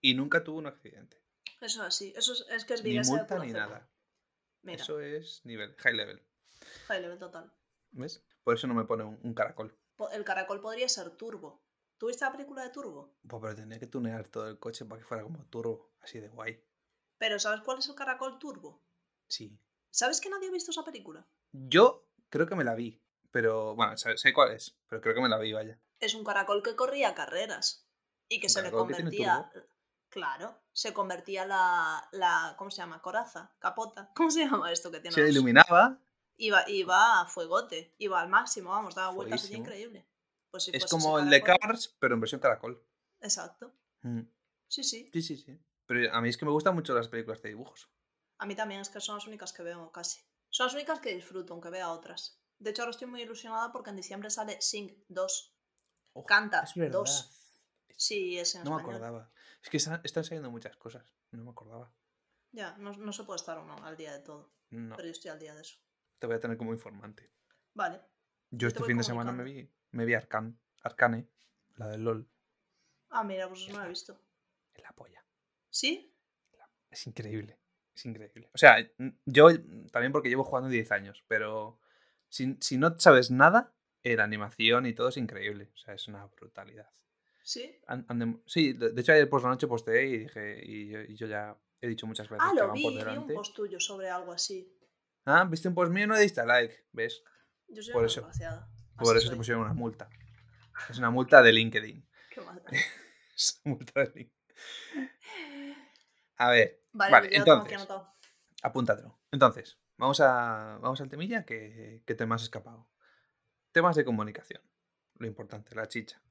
[SPEAKER 1] Y nunca tuvo un accidente.
[SPEAKER 2] Eso es así. Eso es, es que es
[SPEAKER 1] Ni
[SPEAKER 2] Viguesa de
[SPEAKER 1] multa ni nada.
[SPEAKER 2] Mira,
[SPEAKER 1] Eso es nivel, high level.
[SPEAKER 2] high level total.
[SPEAKER 1] ¿Ves? Por eso no me pone un, un caracol.
[SPEAKER 2] El caracol podría ser turbo. ¿Tuviste la película de Turbo?
[SPEAKER 1] Pues pero tendría que tunear todo el coche para que fuera como turbo, así de guay.
[SPEAKER 2] Pero ¿sabes cuál es el caracol turbo?
[SPEAKER 1] Sí.
[SPEAKER 2] ¿Sabes que nadie ha visto esa película?
[SPEAKER 1] Yo creo que me la vi, pero bueno, sé, cuál es, pero creo que me la vi, vaya.
[SPEAKER 2] Es un caracol que corría carreras y que
[SPEAKER 1] ¿Un
[SPEAKER 2] se le
[SPEAKER 1] que
[SPEAKER 2] convertía. Claro, se convertía la, la. ¿Cómo se llama? Coraza, capota. ¿Cómo se llama esto que tiene?
[SPEAKER 1] Se
[SPEAKER 2] los-
[SPEAKER 1] iluminaba.
[SPEAKER 2] Iba, iba a fuegote, iba al máximo, vamos, daba vueltas allí
[SPEAKER 1] Fueguísimo.
[SPEAKER 2] increíble. Pues si
[SPEAKER 1] Es como el de Cars, pero en versión caracol.
[SPEAKER 2] Exacto.
[SPEAKER 1] Mm.
[SPEAKER 2] Sí, sí.
[SPEAKER 1] Sí, sí, sí. Pero a mí es que me gustan mucho las películas de dibujos.
[SPEAKER 2] A mí también es que son las únicas que veo casi. Son las únicas que disfruto, aunque vea otras. De hecho, ahora estoy muy ilusionada porque en diciembre sale Sing 2.
[SPEAKER 1] Oh,
[SPEAKER 2] Canta,
[SPEAKER 1] Es verdad.
[SPEAKER 2] dos. Sí, es en
[SPEAKER 1] No me
[SPEAKER 2] español.
[SPEAKER 1] acordaba. Es que está- están saliendo muchas cosas. No me acordaba.
[SPEAKER 2] Ya, no, no se puede estar uno al día de todo.
[SPEAKER 1] No,
[SPEAKER 2] Pero yo estoy al día de eso.
[SPEAKER 1] te voy a tener como informante.
[SPEAKER 2] Vale.
[SPEAKER 1] Yo
[SPEAKER 2] Yo te
[SPEAKER 1] este fin de semana me vi, me vi Arcan, Arcane, la del LOL.
[SPEAKER 2] Ah, mira, pues no lo he visto.
[SPEAKER 1] Es la polla.
[SPEAKER 2] ¿Sí?
[SPEAKER 1] Es increíble. Es increíble. O sea, yo también porque llevo jugando 10 años, pero si, si no sabes nada, la animación y todo es increíble. O sea, es una brutalidad.
[SPEAKER 2] ¿Sí?
[SPEAKER 1] Sí, de hecho ayer por la noche posteé y dije, y yo, y yo ya he dicho muchas veces
[SPEAKER 2] Ah, lo vi, vi un post tuyo sobre algo así.
[SPEAKER 1] Ah, viste un post mío y no le diste like, ¿ves?
[SPEAKER 2] Yo soy
[SPEAKER 1] Por eso-
[SPEAKER 2] desgraciada.
[SPEAKER 1] Por eso te
[SPEAKER 2] soy.
[SPEAKER 1] pusieron una multa. Es una multa de LinkedIn.
[SPEAKER 2] Qué mal.
[SPEAKER 1] Es una multa de LinkedIn. A ver,
[SPEAKER 2] Vale,
[SPEAKER 1] Vale, entonces. apúntatelo. Entonces, vamos, a, vamos al temilla que, que te me has escapado. Temas de comunicación. Lo importante, la chicha.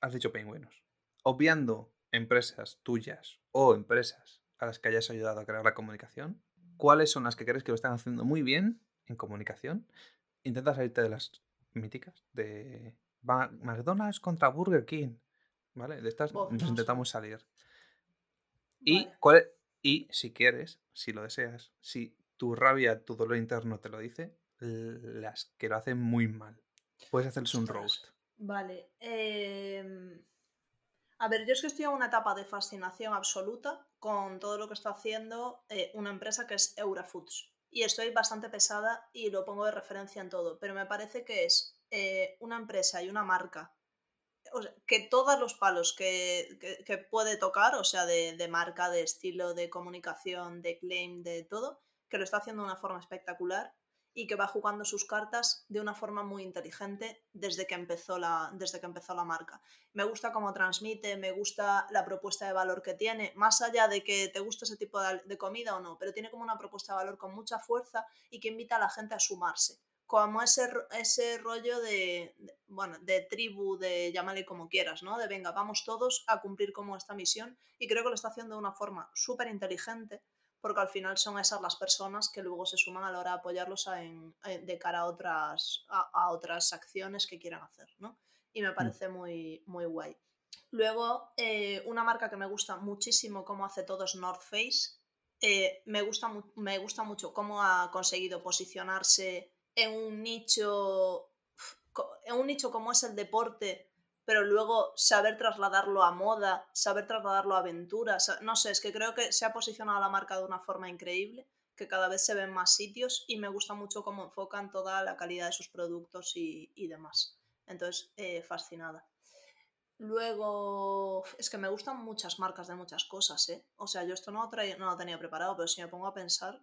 [SPEAKER 1] Has dicho pingüinos. Obviando empresas tuyas o empresas a las que hayas ayudado a crear la comunicación, ¿cuáles son las que crees que lo están haciendo muy bien en comunicación? Intenta salirte de las míticas de "Ma- McDonald's contra Burger King. ¿Vale? De estas nos
[SPEAKER 2] no,
[SPEAKER 1] intentamos salir. Y,
[SPEAKER 2] Vale.
[SPEAKER 1] cuál e- y si quieres, si lo deseas, si tu rabia, tu dolor interno te lo dice, las que lo hacen muy mal. Puedes hacerles un roast.
[SPEAKER 2] Vale. em, A ver, yo es que estoy en una etapa de fascinación absoluta con todo lo que está haciendo eh, una empresa que es Eurafoods. Y estoy bastante pesada y lo pongo de referencia en todo, pero me parece que es eh, una empresa y una marca o sea, que todos los palos que, que- que puede tocar, o sea, de, de marca, de estilo, de comunicación, de claim, de todo, que lo está haciendo de una forma espectacular y que va jugando sus cartas de una forma muy inteligente desde que empezó la, desde que empezó la marca. Me gusta cómo transmite, me gusta la propuesta de valor que tiene, más allá de que te guste ese tipo de, comida o no, pero tiene como una propuesta de valor con mucha fuerza y que invita a la gente a sumarse como ese, ese rollo de, de- bueno, de tribu, de llámale como quieras, ¿no? De venga, vamos todos a cumplir como esta misión y creo que lo está haciendo de una forma súper inteligente porque al final son esas las personas que luego se suman a la hora de apoyarlos a- en- en- de cara a otras, a, a otras acciones que quieran hacer, ¿no? Y me parece muy, muy guay. Luego, eh, una marca que me gusta muchísimo cómo hace todo es North Face. Eh, me, gusta, me gusta mucho cómo ha conseguido posicionarse en un nicho en un nicho como es el deporte pero luego saber trasladarlo a moda saber trasladarlo a aventura no sé es que creo que se ha posicionado la marca de una forma increíble que cada vez se ven más sitios y me gusta mucho cómo enfocan toda la calidad de sus productos y, y demás entonces eh, fascinada Luego, es que me gustan muchas marcas de muchas cosas, ¿eh? O sea, yo esto no lo, traía- no lo tenía preparado, pero si me pongo a pensar,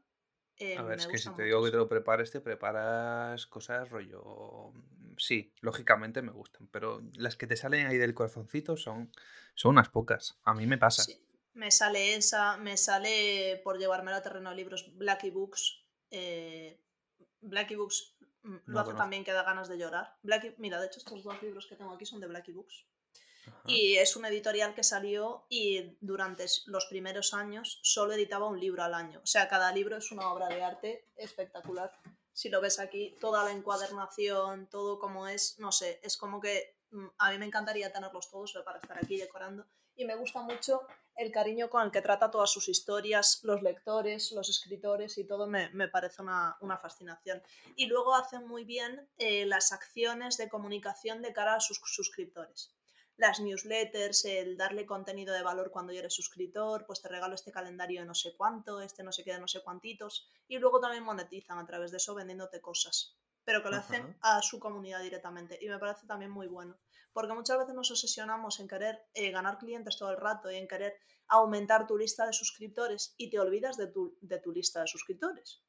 [SPEAKER 2] eh,
[SPEAKER 1] A ver,
[SPEAKER 2] me
[SPEAKER 1] es que si te digo que te lo prepares, te preparas cosas rollo. Sí, lógicamente me gustan, pero las que te salen ahí del corazoncito son, son unas pocas. A mí me pasa.
[SPEAKER 2] Sí, me sale esa, me sale por llevármelo a terreno de libros Blacky Books. Eh, Blacky Books mm, lo
[SPEAKER 1] No
[SPEAKER 2] hace
[SPEAKER 1] conozco.
[SPEAKER 2] también que da ganas de llorar. Blacky, mira, de hecho estos dos libros que tengo aquí son de Blacky Books.
[SPEAKER 1] Ajá.
[SPEAKER 2] Y es una editorial que salió y durante los primeros años solo editaba un libro al año. O sea, cada libro es una obra de arte espectacular. Si lo ves aquí, toda la encuadernación, todo como es, no sé, es como que mm, a mí me encantaría tenerlos todos para estar aquí decorando. Y me gusta mucho el cariño con el que trata todas sus historias, los lectores, los escritores y todo me, me parece una, una fascinación. Y luego hacen muy bien eh, las acciones de comunicación de cara a sus suscriptores las newsletters, el darle contenido de valor cuando ya eres suscriptor, pues te regalo este calendario de no sé cuánto, este no sé qué de no sé cuantitos, y luego también monetizan a través de eso vendiéndote cosas, pero que lo hacen a su comunidad directamente, y me parece también muy bueno, porque muchas veces nos obsesionamos en querer eh, ganar clientes todo el rato y en querer aumentar tu lista de suscriptores y te olvidas de tu, de tu lista de suscriptores.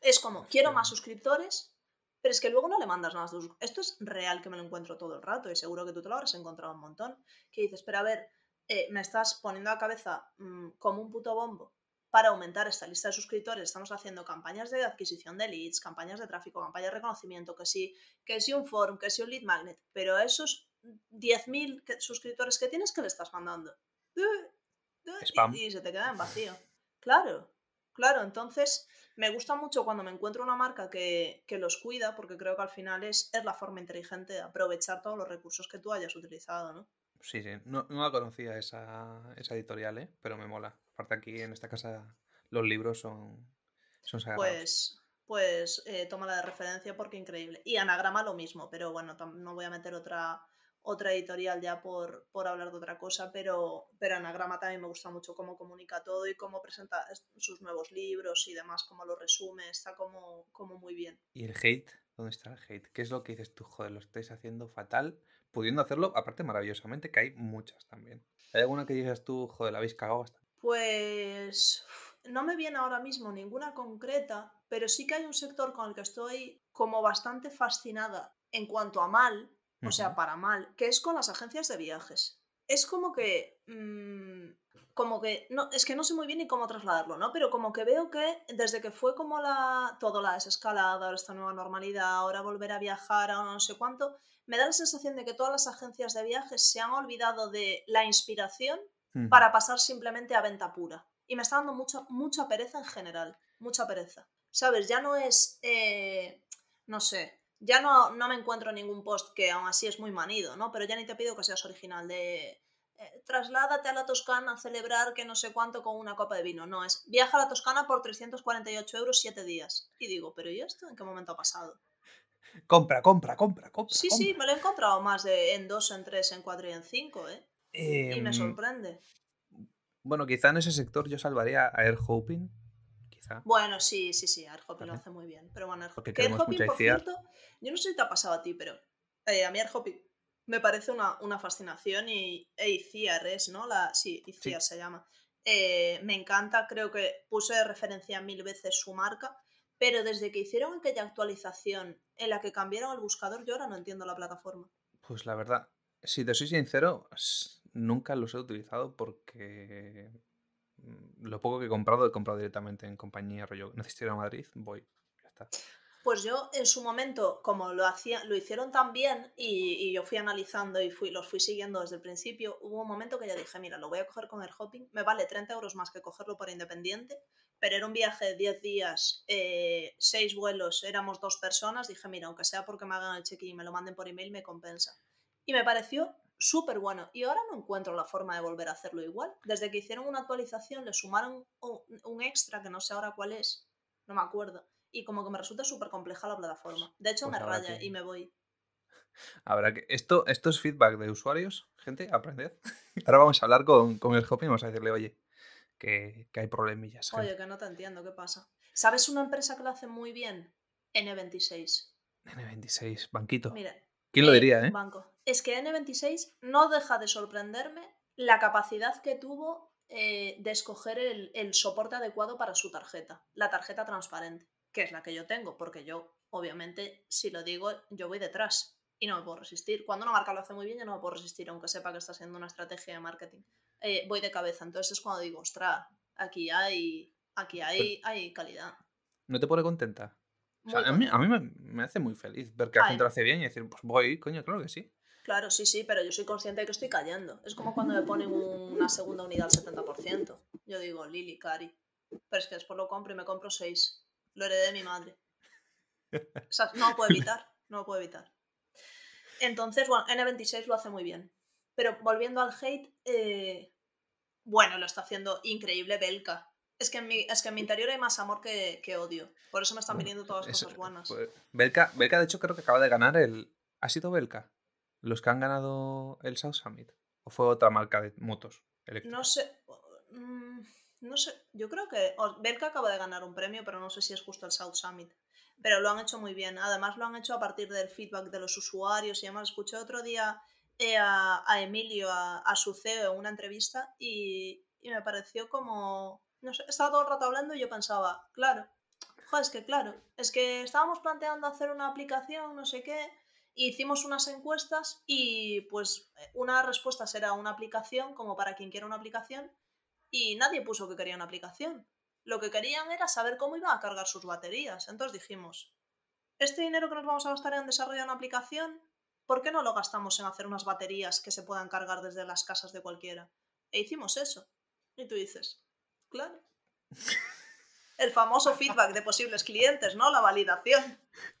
[SPEAKER 2] Es como, quiero más suscriptores, pero es que luego no le mandas nada. Esto es real que me lo encuentro todo el rato y seguro que tú te lo habrás encontrado un montón. Que dices, pero a ver, eh, me estás poniendo a cabeza mm, como un puto bombo para aumentar esta lista de suscriptores. Estamos haciendo campañas de adquisición de leads, campañas de tráfico, campañas de reconocimiento, que sí, que sí un forum, que sí un lead magnet, pero a esos 10.000 suscriptores que tienes, ¿qué le estás mandando?
[SPEAKER 1] Spam.
[SPEAKER 2] y se te queda en vacío. Claro, claro, entonces me gusta mucho cuando me encuentro una marca que, los cuida, porque creo que al final es, es la forma inteligente de aprovechar todos los recursos que tú hayas utilizado, ¿no?
[SPEAKER 1] Sí, sí. No, la conocía esa, editorial, ¿eh? pero me mola. Aparte aquí en esta casa los libros son, son sagrados.
[SPEAKER 2] Pues, pues eh, toma la de referencia porque increíble. Y Anagrama lo mismo, pero bueno, no voy a meter otra, otra editorial ya por, por, hablar de otra cosa, pero, pero Anagrama también me gusta mucho cómo comunica todo y cómo presenta sus nuevos libros y demás, cómo lo resume, está como, como muy bien.
[SPEAKER 1] ¿Y el hate? ¿Dónde está el hate? ¿Qué es lo que dices tú? Joder, lo estáis haciendo fatal, pudiendo hacerlo, aparte maravillosamente, que hay muchas también. ¿Hay alguna que dices tú, joder, la habéis cagado bastante?
[SPEAKER 2] Pues no me viene ahora mismo ninguna concreta, pero sí que hay un sector con el que estoy como bastante fascinada en cuanto a mal, o sea, para mal, que es con las agencias de viajes. Es como que... Mm, como que... No, es que no sé muy bien ni cómo trasladarlo, ¿no? Pero como que veo que desde que fue como la... Todo la desescalada, ahora esta nueva normalidad, ahora volver a viajar, ahora no sé cuánto, me da la sensación de que todas las agencias de viajes se han olvidado de la inspiración para pasar simplemente a venta pura. Y me está dando mucha, mucha pereza en general, mucha pereza. ¿Sabes? Ya no es... Eh, no sé, ya no, no me encuentro ningún post que aún así es muy manido, ¿no? Pero ya ni te pido que seas original de eh, trasládate a la Toscana a celebrar que no sé cuánto con una copa de vino. No, es viaja a la Toscana por 348 euros 7 días. Y digo, ¿pero y esto en qué momento ha pasado?
[SPEAKER 1] Compra, compra, compra, compra.
[SPEAKER 2] Sí, sí, me lo he encontrado más de en 2, en 3, en 4 y en 5, ¿eh? y me em, sorprende.
[SPEAKER 1] Bueno, quizá en ese sector yo salvaría a Air Hoping,
[SPEAKER 2] bueno, sí, sí, sí, AirHopping lo hace muy bien. Pero bueno, AirHopping, por cierto, yo no sé si te ha pasado a ti, pero eh, a mí AirHopping me parece una, una fascinación y e ICIAR es, ¿no? La, sí, ICIAR se llama. Eh, me encanta, creo que puse de referencia mil veces su marca, pero desde que hicieron aquella actualización en la que cambiaron el buscador, yo ahora no entiendo la plataforma.
[SPEAKER 1] Pues la verdad, si te soy sincero, nunca los he utilizado porque lo poco que he comprado, he comprado directamente en compañía rollo. Necesito ir a Madrid, voy. Ya está.
[SPEAKER 2] Pues yo en su momento, como lo, hacía, lo hicieron tan bien y, yo fui analizando y fui, los fui siguiendo desde el principio, hubo un momento que ya dije, mira, lo voy a coger con el hopping, me vale 30 euros más que cogerlo por independiente, pero era un viaje de 10 días, 6 eh, vuelos, éramos dos personas, dije, mira, aunque sea porque me hagan el check-in y me lo manden por email, me compensa. Y me pareció súper bueno. Y ahora no encuentro la forma de volver a hacerlo igual. Desde que hicieron una actualización le sumaron un, extra que no sé ahora cuál es, no me acuerdo. Y como que me resulta súper compleja la plataforma. De hecho, pues me raya y me voy.
[SPEAKER 1] Habrá que. Esto, esto es feedback de usuarios, gente, aprended. Ahora vamos a hablar con, con el Hopping y vamos a decirle, oye, que, hay problemillas.
[SPEAKER 2] Oye, que no te entiendo, ¿qué pasa? ¿Sabes una empresa que lo hace muy bien? N26.
[SPEAKER 1] N26, banquito. Mira, ¿Quién lo diría, eh?
[SPEAKER 2] Banco. Es que N26 no deja de sorprenderme la capacidad que tuvo eh, de escoger el, soporte adecuado para su tarjeta, la tarjeta transparente, que es la que yo tengo, porque yo, obviamente, si lo digo, yo voy detrás y no me puedo resistir. Cuando una marca lo hace muy bien, yo no me puedo resistir, aunque sepa que está haciendo una estrategia de marketing. Eh, voy de cabeza, entonces es cuando digo, ostras, aquí hay, aquí hay, hay calidad.
[SPEAKER 1] ¿No te pone contenta? a mí, me, hace muy feliz ver que la gente lo hace bien y decir, pues voy, coño, claro que sí.
[SPEAKER 2] Claro, sí, sí, pero yo soy consciente de que estoy cayendo. Es como cuando me ponen una segunda unidad al 70%. Yo digo, Lili, Cari. Pero es que después lo compro y me compro seis. Lo heredé de mi madre. O sea, no lo puedo evitar, no lo puedo evitar. Entonces, bueno, N26 lo hace muy bien. Pero volviendo al hate, eh, bueno, lo está haciendo increíble Belka. Es que, en mi, es que en mi interior hay más amor que, odio. Por eso me están viniendo todas las cosas buenas.
[SPEAKER 1] Pues, Belka, Belka, de hecho, creo que acaba de ganar el. ¿Ha sido Belka? Los que han ganado el South Summit? ¿O fue otra marca de motos eléctricas?
[SPEAKER 2] No sé. mm, No sé. Yo creo que. Berka acaba de ganar un premio, pero no sé si es justo el South Summit. Pero lo han hecho muy bien. Además, lo han hecho a partir del feedback de los usuarios y además escuché otro día eh, a, a Emilio, a, su CEO, en una entrevista y, y me pareció como. No sé, estaba todo el rato hablando y yo pensaba, claro. Joder, es que claro, es que estábamos planteando hacer una aplicación, no sé qué, hicimos unas encuestas y pues eh, una respuesta será una aplicación como para quien quiera una aplicación y nadie puso que quería una aplicación. Lo que querían era saber cómo iban a cargar sus baterías. Entonces dijimos, este dinero que nos vamos a gastar en desarrollar una aplicación, ¿por qué no lo gastamos en hacer unas baterías que se puedan cargar desde las casas de cualquiera? E hicimos eso. Y tú dices, claro. El famoso feedback de posibles clientes, ¿no? La validación,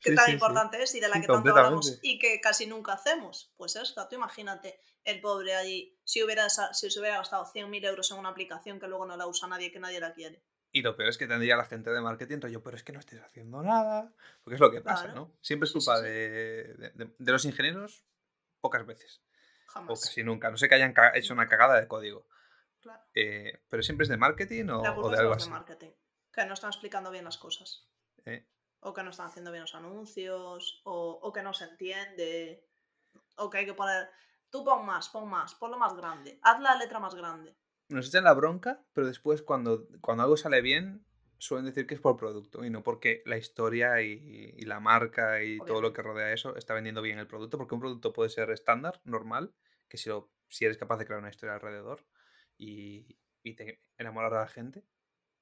[SPEAKER 2] que
[SPEAKER 1] Sí,
[SPEAKER 2] tan
[SPEAKER 1] sí, sí.
[SPEAKER 2] importante es y de la que tanto hablamos y que casi nunca hacemos. Pues esto, tú imagínate, el pobre allí, si, hubiera, si se hubiera gastado 100.000 euros en una aplicación que luego no la usa nadie, que nadie la quiere.
[SPEAKER 1] Y lo peor es que tendría la gente de marketing rollo, pero es que no estés haciendo nada. Porque es lo que pasa,
[SPEAKER 2] Claro.
[SPEAKER 1] ¿no? Siempre es culpa. De, de- los ingenieros, pocas veces. O
[SPEAKER 2] Jamás.
[SPEAKER 1] casi nunca. No sé que hayan hecho una cagada de código.
[SPEAKER 2] Claro.
[SPEAKER 1] Eh, pero siempre es de marketing o,
[SPEAKER 2] La
[SPEAKER 1] o
[SPEAKER 2] culpa
[SPEAKER 1] de
[SPEAKER 2] es de
[SPEAKER 1] algo
[SPEAKER 2] los
[SPEAKER 1] así.
[SPEAKER 2] de marketing, que no están explicando bien las cosas.
[SPEAKER 1] ¿eh?
[SPEAKER 2] O que no están haciendo bien los anuncios, o, o que no se entiende, o que hay que poner... Tú pon más, pon más, ponlo más grande, haz la letra más grande.
[SPEAKER 1] Nos echan la bronca, pero después cuando, cuando algo sale bien, suelen decir que es por producto y no porque la historia y, y la marca y todo lo que rodea eso está vendiendo bien el producto. Porque un producto puede ser estándar, normal, que si, lo, si eres capaz de crear una historia alrededor y, y te enamorar a la gente,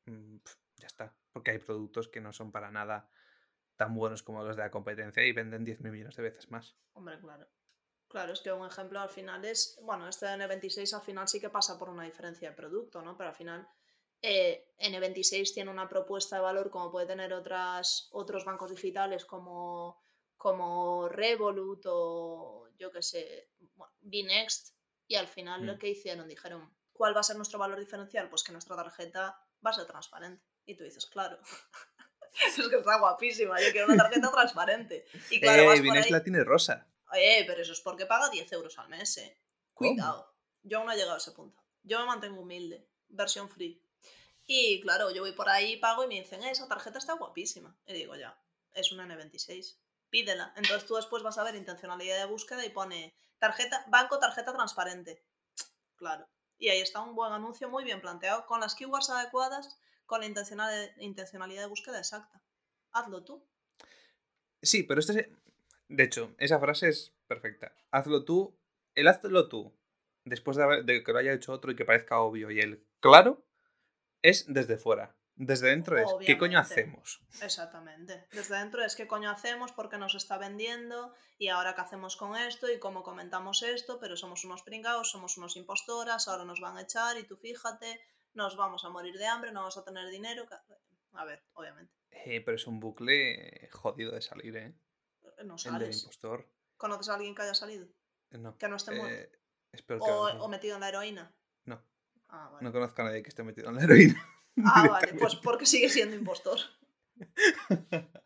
[SPEAKER 1] mm, ya está. Porque hay productos que no son para nada tan buenos como los de la competencia y venden 10.000 millones de veces más.
[SPEAKER 2] Hombre, claro. Claro, es que un ejemplo al final es, bueno, este N26 al final sí que pasa por una diferencia de producto, ¿no? Pero al final eh, N26 tiene una propuesta de valor como puede tener otras, otros bancos digitales como, como Revolut o yo qué sé, bueno, Bnext. Y al final lo
[SPEAKER 1] Mm.
[SPEAKER 2] que hicieron, dijeron, ¿cuál va a ser nuestro valor diferencial? Pues que nuestra tarjeta va a ser transparente. Y tú dices, claro. es que está guapísima, yo quiero una tarjeta transparente. Y claro, vas
[SPEAKER 1] ¡Eh!
[SPEAKER 2] por ahí-
[SPEAKER 1] la tiene rosa.
[SPEAKER 2] eh, pero eso es porque paga 10 euros al mes, eh. Cuidado. Yo aún no he llegado a ese punto. Yo me mantengo humilde. Versión free. Y claro, yo voy por ahí, pago y me dicen, "Eh, esa tarjeta está guapísima. Y digo, ya, es una N26. Pídela. Entonces tú después vas a ver intencionalidad de búsqueda y pone tarjeta, banco tarjeta transparente. Claro. Y ahí está un buen anuncio muy bien planteado, con las keywords adecuadas, con la intencional- intencionalidad de búsqueda exacta. Hazlo tú.
[SPEAKER 1] Sí, pero este es- De hecho, esa frase es perfecta. Hazlo tú. El hazlo tú, después de, haber- de que lo haya hecho otro y que parezca obvio, y el claro, es desde fuera. Desde dentro es, ¿qué coño hacemos?
[SPEAKER 2] Exactamente. Desde dentro es qué coño hacemos, por qué nos está vendiendo y ahora qué hacemos con esto y cómo comentamos esto, pero somos unos pringados, somos unos impostoras, ahora nos van a echar y tú fíjate, nos vamos a morir de hambre, no vamos a tener dinero. A ver, obviamente.
[SPEAKER 1] Eh, pero es un bucle jodido de salir, ¿eh?
[SPEAKER 2] No
[SPEAKER 1] El del
[SPEAKER 2] sales.
[SPEAKER 1] impostor.
[SPEAKER 2] ¿Conoces a alguien que haya salido?
[SPEAKER 1] No.
[SPEAKER 2] Que no esté muerto.
[SPEAKER 1] eh, espero que
[SPEAKER 2] O,
[SPEAKER 1] no.
[SPEAKER 2] o metido en la heroína.
[SPEAKER 1] No,
[SPEAKER 2] Ah, vale.
[SPEAKER 1] no conozco a nadie que esté metido en la heroína.
[SPEAKER 2] Ah, vale, pues porque sigue siendo impostor.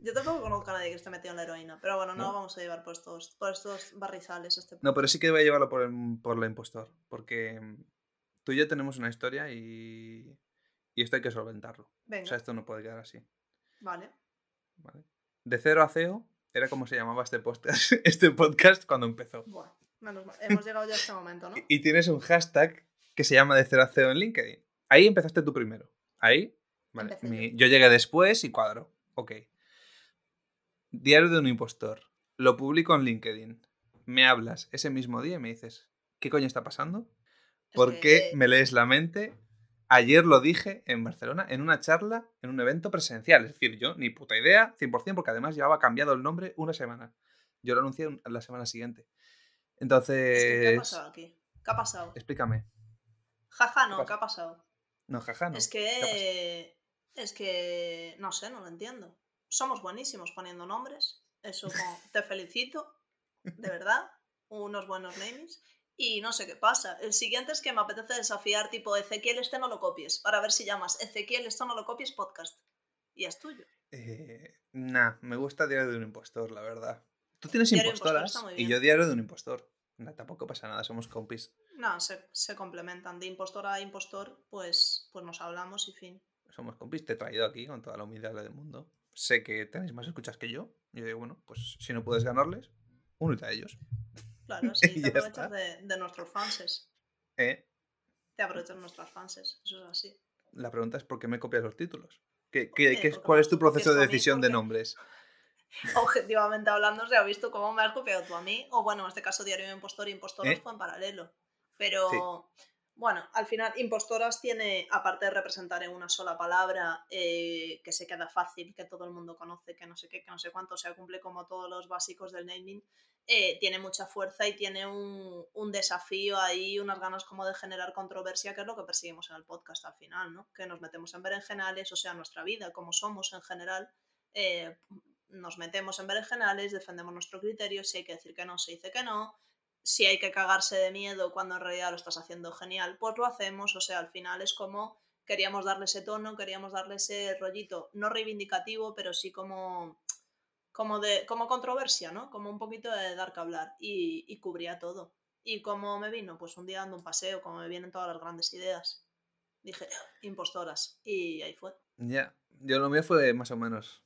[SPEAKER 2] Yo tampoco conozco a nadie que esté metido en la heroína, pero bueno, no,
[SPEAKER 1] ¿No?
[SPEAKER 2] vamos a llevar por estos, por estos barrizales este
[SPEAKER 1] No, pero sí que voy a llevarlo por el, por el impostor. Porque mm, tú y yo tenemos una historia y, y esto hay que solventarlo.
[SPEAKER 2] Venga,
[SPEAKER 1] O sea, esto no puede quedar así.
[SPEAKER 2] vale.
[SPEAKER 1] ¿vale? De cero a CEO era como se llamaba este podcast, este podcast cuando empezó.
[SPEAKER 2] Bueno, menos mal. Hemos llegado ya a este momento, ¿no?
[SPEAKER 1] Y- tienes un hashtag que se llama de cero a CEO en LinkedIn. Ahí empezaste tú primero. Ahí, vale. Mi- yo llegué después y cuadro. Ok. Diario de un impostor. Lo publico en LinkedIn. Me hablas ese mismo día y me dices, ¿qué coño está pasando? ¿Por qué
[SPEAKER 2] que-
[SPEAKER 1] me lees la mente? Ayer lo dije en Barcelona, en una charla, en un evento presencial. Es decir, yo ni puta idea, 100%, porque además llevaba cambiado el nombre una semana. Yo lo anuncié un- la semana siguiente. Entonces,
[SPEAKER 2] Es que, ¿qué ha pasado aquí? ¿Qué ha pasado?
[SPEAKER 1] explícame.
[SPEAKER 2] Jaja, no? ¿qué ha pasado?
[SPEAKER 1] No, jaja, no.
[SPEAKER 2] Es que. Es que. No sé, no lo entiendo. Somos buenísimos poniendo nombres. Eso como- te felicito. De verdad. Unos buenos namings. Y no sé qué pasa. El siguiente es que me apetece desafiar, tipo, Ezequiel, este no lo copies. Para ver si llamas Ezequiel, esto no lo copies podcast. Y es tuyo.
[SPEAKER 1] Eh, nah, me gusta Diario de un impostor, la verdad. Tú tienes
[SPEAKER 2] Diario impostor
[SPEAKER 1] impostoras y yo diario de un impostor. No, tampoco pasa nada, somos compis.
[SPEAKER 2] No, se, se complementan. De impostor a impostor, pues, pues nos hablamos y fin.
[SPEAKER 1] Somos compis, te he traído aquí con toda la humildad del mundo. Sé que tenéis más escuchas que yo. Y yo digo, bueno, pues si no puedes ganarles, únete a ellos.
[SPEAKER 2] Claro, sí, te aprovechas de, de nuestros fanses.
[SPEAKER 1] ¿Eh?
[SPEAKER 2] Te aprovechas de nuestras fanses. Eso es así.
[SPEAKER 1] La pregunta es por qué me copias los títulos. ¿Qué, qué- qué ¿Cuál es tu proceso de decisión de nombres?
[SPEAKER 2] Objetivamente hablando, se ha visto cómo me has copiado tú a mí. O bueno, en este caso, Diario de Impostor y Impostoras
[SPEAKER 1] ¿Eh?
[SPEAKER 2] fue en paralelo. Pero bueno, al final, Impostoras tiene, aparte de representar en una sola palabra, eh, que se queda fácil, que todo el mundo conoce, que no sé qué, que no sé cuánto, o sea, cumple como todos los básicos del naming. eh, tiene mucha fuerza y tiene un, un desafío ahí, unas ganas como de generar controversia, que es lo que perseguimos en el podcast al final, ¿no? Que nos metemos en berenjenales, o sea, nuestra vida, como somos en general, eh, nos metemos en berenjenales, defendemos nuestro criterio, si hay que decir que no, se dice que no, si hay que cagarse de miedo cuando en realidad lo estás haciendo genial, pues lo hacemos, o sea, al final es como queríamos darle ese tono, queríamos darle ese rollito, no reivindicativo, pero sí como como de como controversia, ¿no? Como un poquito de dar que hablar y, cubría todo. Y como me vino, pues un día dando un paseo, como me vienen todas las grandes ideas, dije, impostoras, y ahí fue.
[SPEAKER 1] Ya, yo lo mío fue más o menos.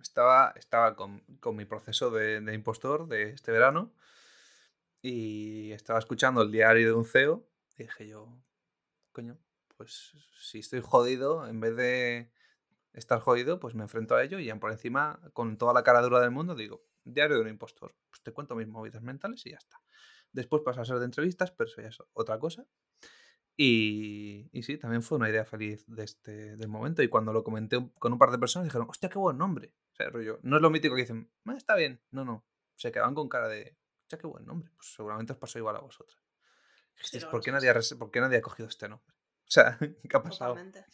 [SPEAKER 1] Estaba, estaba con, con mi proceso de impostor de este verano y estaba escuchando el diario de un CEO dije yo, coño, pues si estoy jodido, en vez de estar jodido, pues me enfrento a ello y ya por encima, con toda la cara dura del mundo, digo, diario de un impostor. Pues te cuento mis movidas mentales y ya está. Después pasa a ser de entrevistas, pero eso ya es otra cosa. Y, y sí, también fue una idea feliz de este, del momento. Y cuando lo comenté con un par de personas, dijeron, hostia, qué buen nombre. O sea, rollo, no es lo mítico que dicen, "Ah, está bien. No, no. Se quedaban con cara de, qué buen nombre. Pues seguramente os pasó igual a
[SPEAKER 2] la
[SPEAKER 1] ¿por, qué nadie ha, ¿por qué nadie ha cogido este nombre? O sea, ¿qué ha pasado?
[SPEAKER 2] Totalmente.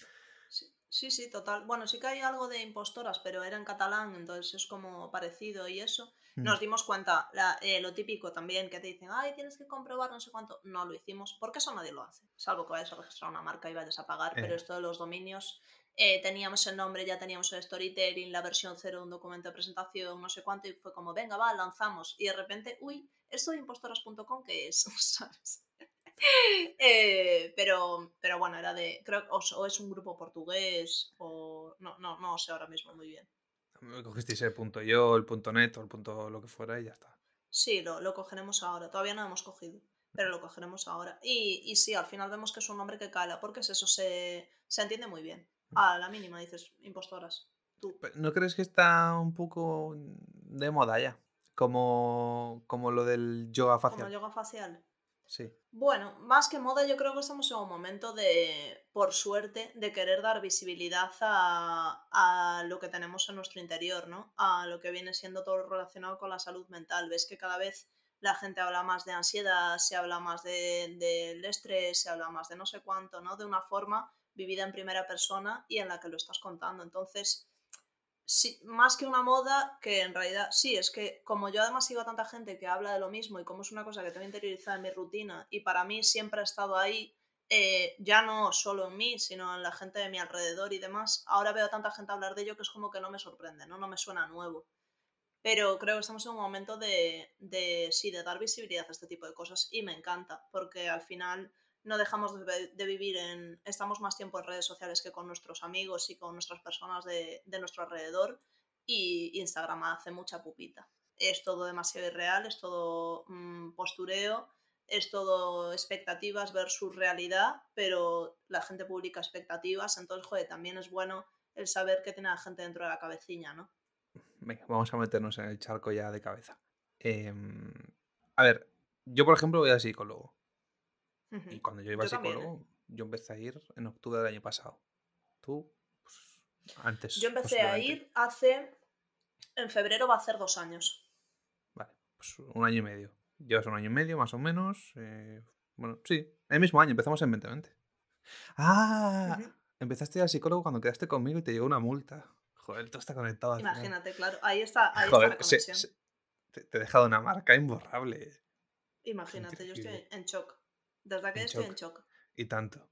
[SPEAKER 2] Sí, sí, total. Bueno, sí que hay algo de impostoras, pero era en catalán, entonces es como parecido y eso.
[SPEAKER 1] Mm.
[SPEAKER 2] Nos dimos cuenta, la- eh, lo típico también, que te dicen, ay, tienes que comprobar no sé cuánto. No lo hicimos, porque eso nadie lo hace. Salvo que vayas a registrar una marca y vayas a pagar, pero
[SPEAKER 1] Eh.
[SPEAKER 2] esto de los dominios, eh, teníamos el nombre, ya teníamos el storytelling, la versión cero de un documento de presentación, no sé cuánto, y fue como, venga, va, lanzamos. Y de repente, uy, esto de impostoras.com, ¿qué es? ¿Sabes? Eh, pero, pero bueno, era de. Creo o, o es un grupo portugués o. No, no, no sé ahora mismo muy bien.
[SPEAKER 1] Cogisteis el punto yo, el punto net o el punto lo que fuera y ya está.
[SPEAKER 2] Sí, lo, lo cogeremos ahora. Todavía no lo hemos cogido, pero lo cogeremos ahora. Y, y sí, al final vemos que es un nombre que cala, porque es eso, se, se entiende muy bien. A la mínima dices, impostoras. Tú.
[SPEAKER 1] ¿No crees que está un poco de moda ya? Como, como lo del yoga
[SPEAKER 2] Como
[SPEAKER 1] facial.
[SPEAKER 2] yoga facial.
[SPEAKER 1] Sí.
[SPEAKER 2] Bueno, más que moda, yo creo que estamos en un momento de, por suerte, de querer dar visibilidad a, a lo que tenemos en nuestro interior, ¿no? A lo que viene siendo todo relacionado con la salud mental. Ves que cada vez la gente habla más de ansiedad, se habla más de- del estrés, se habla más de no sé cuánto, ¿no? De una forma vivida en primera persona y en la que lo estás contando. Entonces, sí, más que una moda, que en realidad sí, es que como yo además sigo a tanta gente que habla de lo mismo y como es una cosa que tengo interiorizada en mi rutina y para mí siempre ha estado ahí, eh, ya no solo en mí, sino en la gente de mi alrededor y demás, ahora veo a tanta gente hablar de ello que es como que no me sorprende, no, no me suena nuevo. Pero creo que estamos en un momento de, de, sí, de dar visibilidad a este tipo de cosas y me encanta, porque al final no dejamos de, vivir en... Estamos más tiempo en redes sociales que con nuestros amigos y con nuestras personas de, nuestro alrededor y Instagram hace mucha pupita. Es todo demasiado irreal, es todo mmm, postureo, es todo expectativas versus realidad, pero la gente publica expectativas, entonces, joder, también es bueno el saber que tiene la gente dentro de la cabecilla, ¿no?
[SPEAKER 1] Venga, vamos a meternos en el charco ya de cabeza. Eh, a ver, yo por ejemplo voy al psicólogo. Uh -huh. Y cuando yo iba yo al psicólogo,
[SPEAKER 2] también, ¿eh?
[SPEAKER 1] yo empecé a ir en octubre del año pasado. Tú, pues, antes.
[SPEAKER 2] Yo empecé a ir hace. En febrero va a hacer dos años.
[SPEAKER 1] Vale, pues un año y medio. Llevas un año y medio, más o menos. Eh, bueno, sí, el mismo año, empezamos en 2020. ¡Ah! Uh -huh. Empezaste al psicólogo cuando quedaste conmigo y te llegó una multa. Joder, todo está conectado.
[SPEAKER 2] Imagínate, claro. Ahí está, ahí
[SPEAKER 1] Joder,
[SPEAKER 2] está la conexión.
[SPEAKER 1] Se, se, te, te, he dejado una marca imborrable.
[SPEAKER 2] Imagínate, yo estoy en shock. Desde que
[SPEAKER 1] en
[SPEAKER 2] estoy
[SPEAKER 1] shock.
[SPEAKER 2] en shock.
[SPEAKER 1] Y tanto.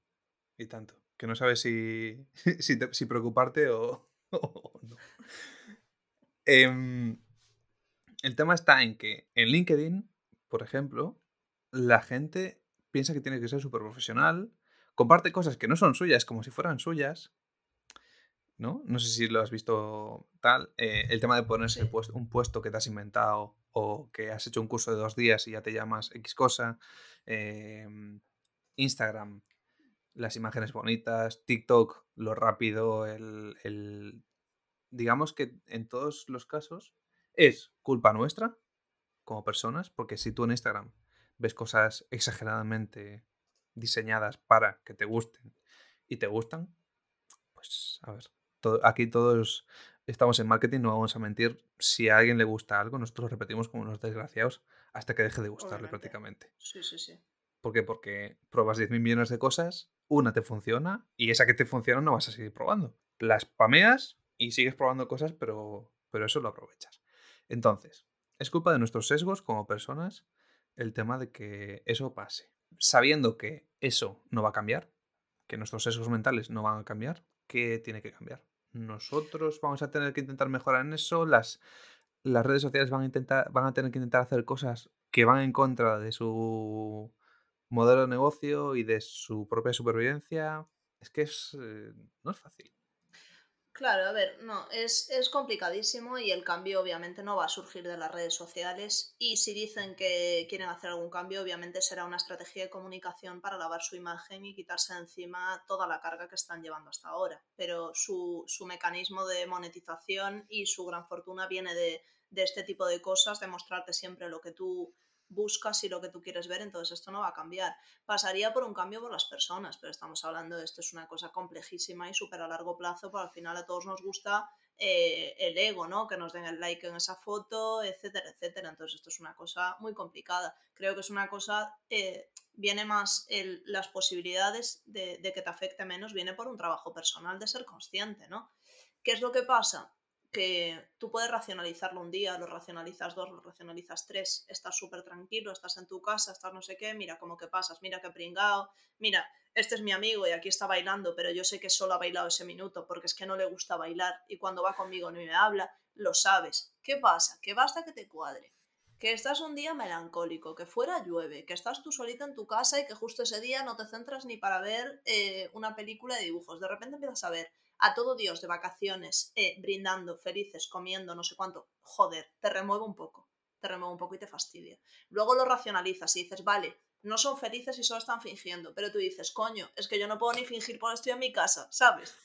[SPEAKER 1] Y tanto. Que no sabes si, si, te, si preocuparte o, o no. Eh, el tema está en que en LinkedIn, por ejemplo, la gente piensa que tiene que ser súper profesional, comparte cosas que no son suyas como si fueran suyas, ¿no? No sé si lo has visto tal. eh, el tema de ponerse
[SPEAKER 2] Sí.
[SPEAKER 1] un puesto que te has inventado o que has hecho un curso de dos días y ya te llamas X cosa. em, Instagram, las imágenes bonitas. TikTok, lo rápido, el, el- Digamos que en todos los casos es culpa nuestra como personas, porque si tú en Instagram ves cosas exageradamente diseñadas para que te gusten y te gustan, pues a ver, todo- aquí todos estamos en marketing, no vamos a mentir. Si a alguien le gusta algo, nosotros lo repetimos como unos desgraciados hasta que deje de gustarle
[SPEAKER 2] Obviamente.
[SPEAKER 1] prácticamente.
[SPEAKER 2] Sí, sí, sí.
[SPEAKER 1] ¿Por qué? Porque pruebas 10.000 millones de cosas, una te funciona y esa que te funciona no vas a seguir probando. La spameas y sigues probando cosas, pero, pero eso lo aprovechas. Entonces, es culpa de nuestros sesgos como personas el tema de que eso pase. Sabiendo que eso no va a cambiar, que nuestros sesgos mentales no van a cambiar, ¿qué tiene que cambiar? Nosotros vamos a tener que intentar mejorar en eso, las, las redes sociales van a, intentar, van a tener que intentar hacer cosas que van en contra de su modelo de negocio y de su propia supervivencia. Es que es, eh, no es fácil.
[SPEAKER 2] Claro, a ver, no, es, es complicadísimo y el cambio obviamente no va a surgir de las redes sociales y si dicen que quieren hacer algún cambio, obviamente será una estrategia de comunicación para lavar su imagen y quitarse de encima toda la carga que están llevando hasta ahora. Pero su, su mecanismo de monetización y su gran fortuna viene de, de este tipo de cosas, de mostrarte siempre lo que tú buscas y lo que tú quieres ver, entonces esto no va a cambiar. Pasaría por un cambio por las personas, pero estamos hablando de esto es una cosa complejísima y súper a largo plazo, pero al final a todos nos gusta eh, el ego, ¿no? Que nos den el like en esa foto, etcétera, etcétera. Entonces esto es una cosa muy complicada. Creo que es una cosa, eh, viene más las posibilidades de, de que te afecte menos, viene por un trabajo personal de ser consciente, ¿no? ¿Qué es lo que pasa? Que tú puedes racionalizarlo un día, lo racionalizas dos, lo racionalizas tres, estás súper tranquilo, estás en tu casa, estás no sé qué, mira cómo que pasas, mira qué pringao, mira, este es mi amigo y aquí está bailando, pero yo sé que solo ha bailado ese minuto porque es que no le gusta bailar y cuando va conmigo no me habla, lo sabes. ¿Qué pasa? Que basta que te cuadre. Que estás un día melancólico, que fuera llueve, que estás tú solita en tu casa y que justo ese día no te centras ni para ver eh, una película de dibujos. De repente empiezas a ver a todo Dios de vacaciones, eh, brindando, felices, comiendo, no sé cuánto, joder, te remueve un poco, te remueve un poco y te fastidia. Luego lo racionalizas y dices, vale, no son felices y solo están fingiendo, pero tú dices, coño, es que yo no puedo ni fingir porque estoy en mi casa, ¿sabes?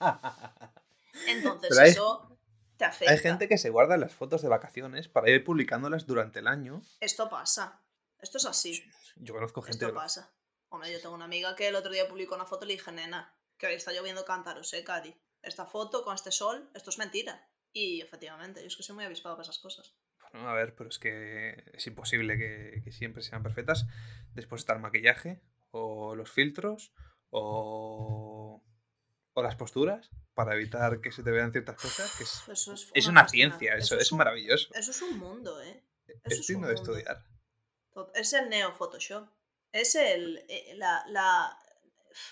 [SPEAKER 2] Entonces
[SPEAKER 1] hay-
[SPEAKER 2] eso te afecta.
[SPEAKER 1] Hay gente que se guarda las fotos de vacaciones para ir publicándolas durante el año.
[SPEAKER 2] Esto pasa, esto es así,
[SPEAKER 1] Yo conozco gente
[SPEAKER 2] esto pasa. Hombre, yo tengo una amiga que el otro día publicó una foto y le dije, nena, que está lloviendo cántaros, ¿eh, Cari? Esta foto con este sol, esto es mentira. Y efectivamente, yo es que soy muy avispado para esas cosas.
[SPEAKER 1] Bueno, a ver, pero es que es imposible que, que siempre sean perfectas. Después está el maquillaje, o los filtros, o, o las posturas, para evitar que se te vean ciertas cosas. Que es,
[SPEAKER 2] Eso es,
[SPEAKER 1] es
[SPEAKER 2] una
[SPEAKER 1] ciencia, eso,
[SPEAKER 2] es
[SPEAKER 1] es
[SPEAKER 2] un-
[SPEAKER 1] maravilloso.
[SPEAKER 2] Eso es un mundo, ¿eh? Eso
[SPEAKER 1] Es digno de estudiar.
[SPEAKER 2] Es el neo Photoshop. Es el, eh, la, la-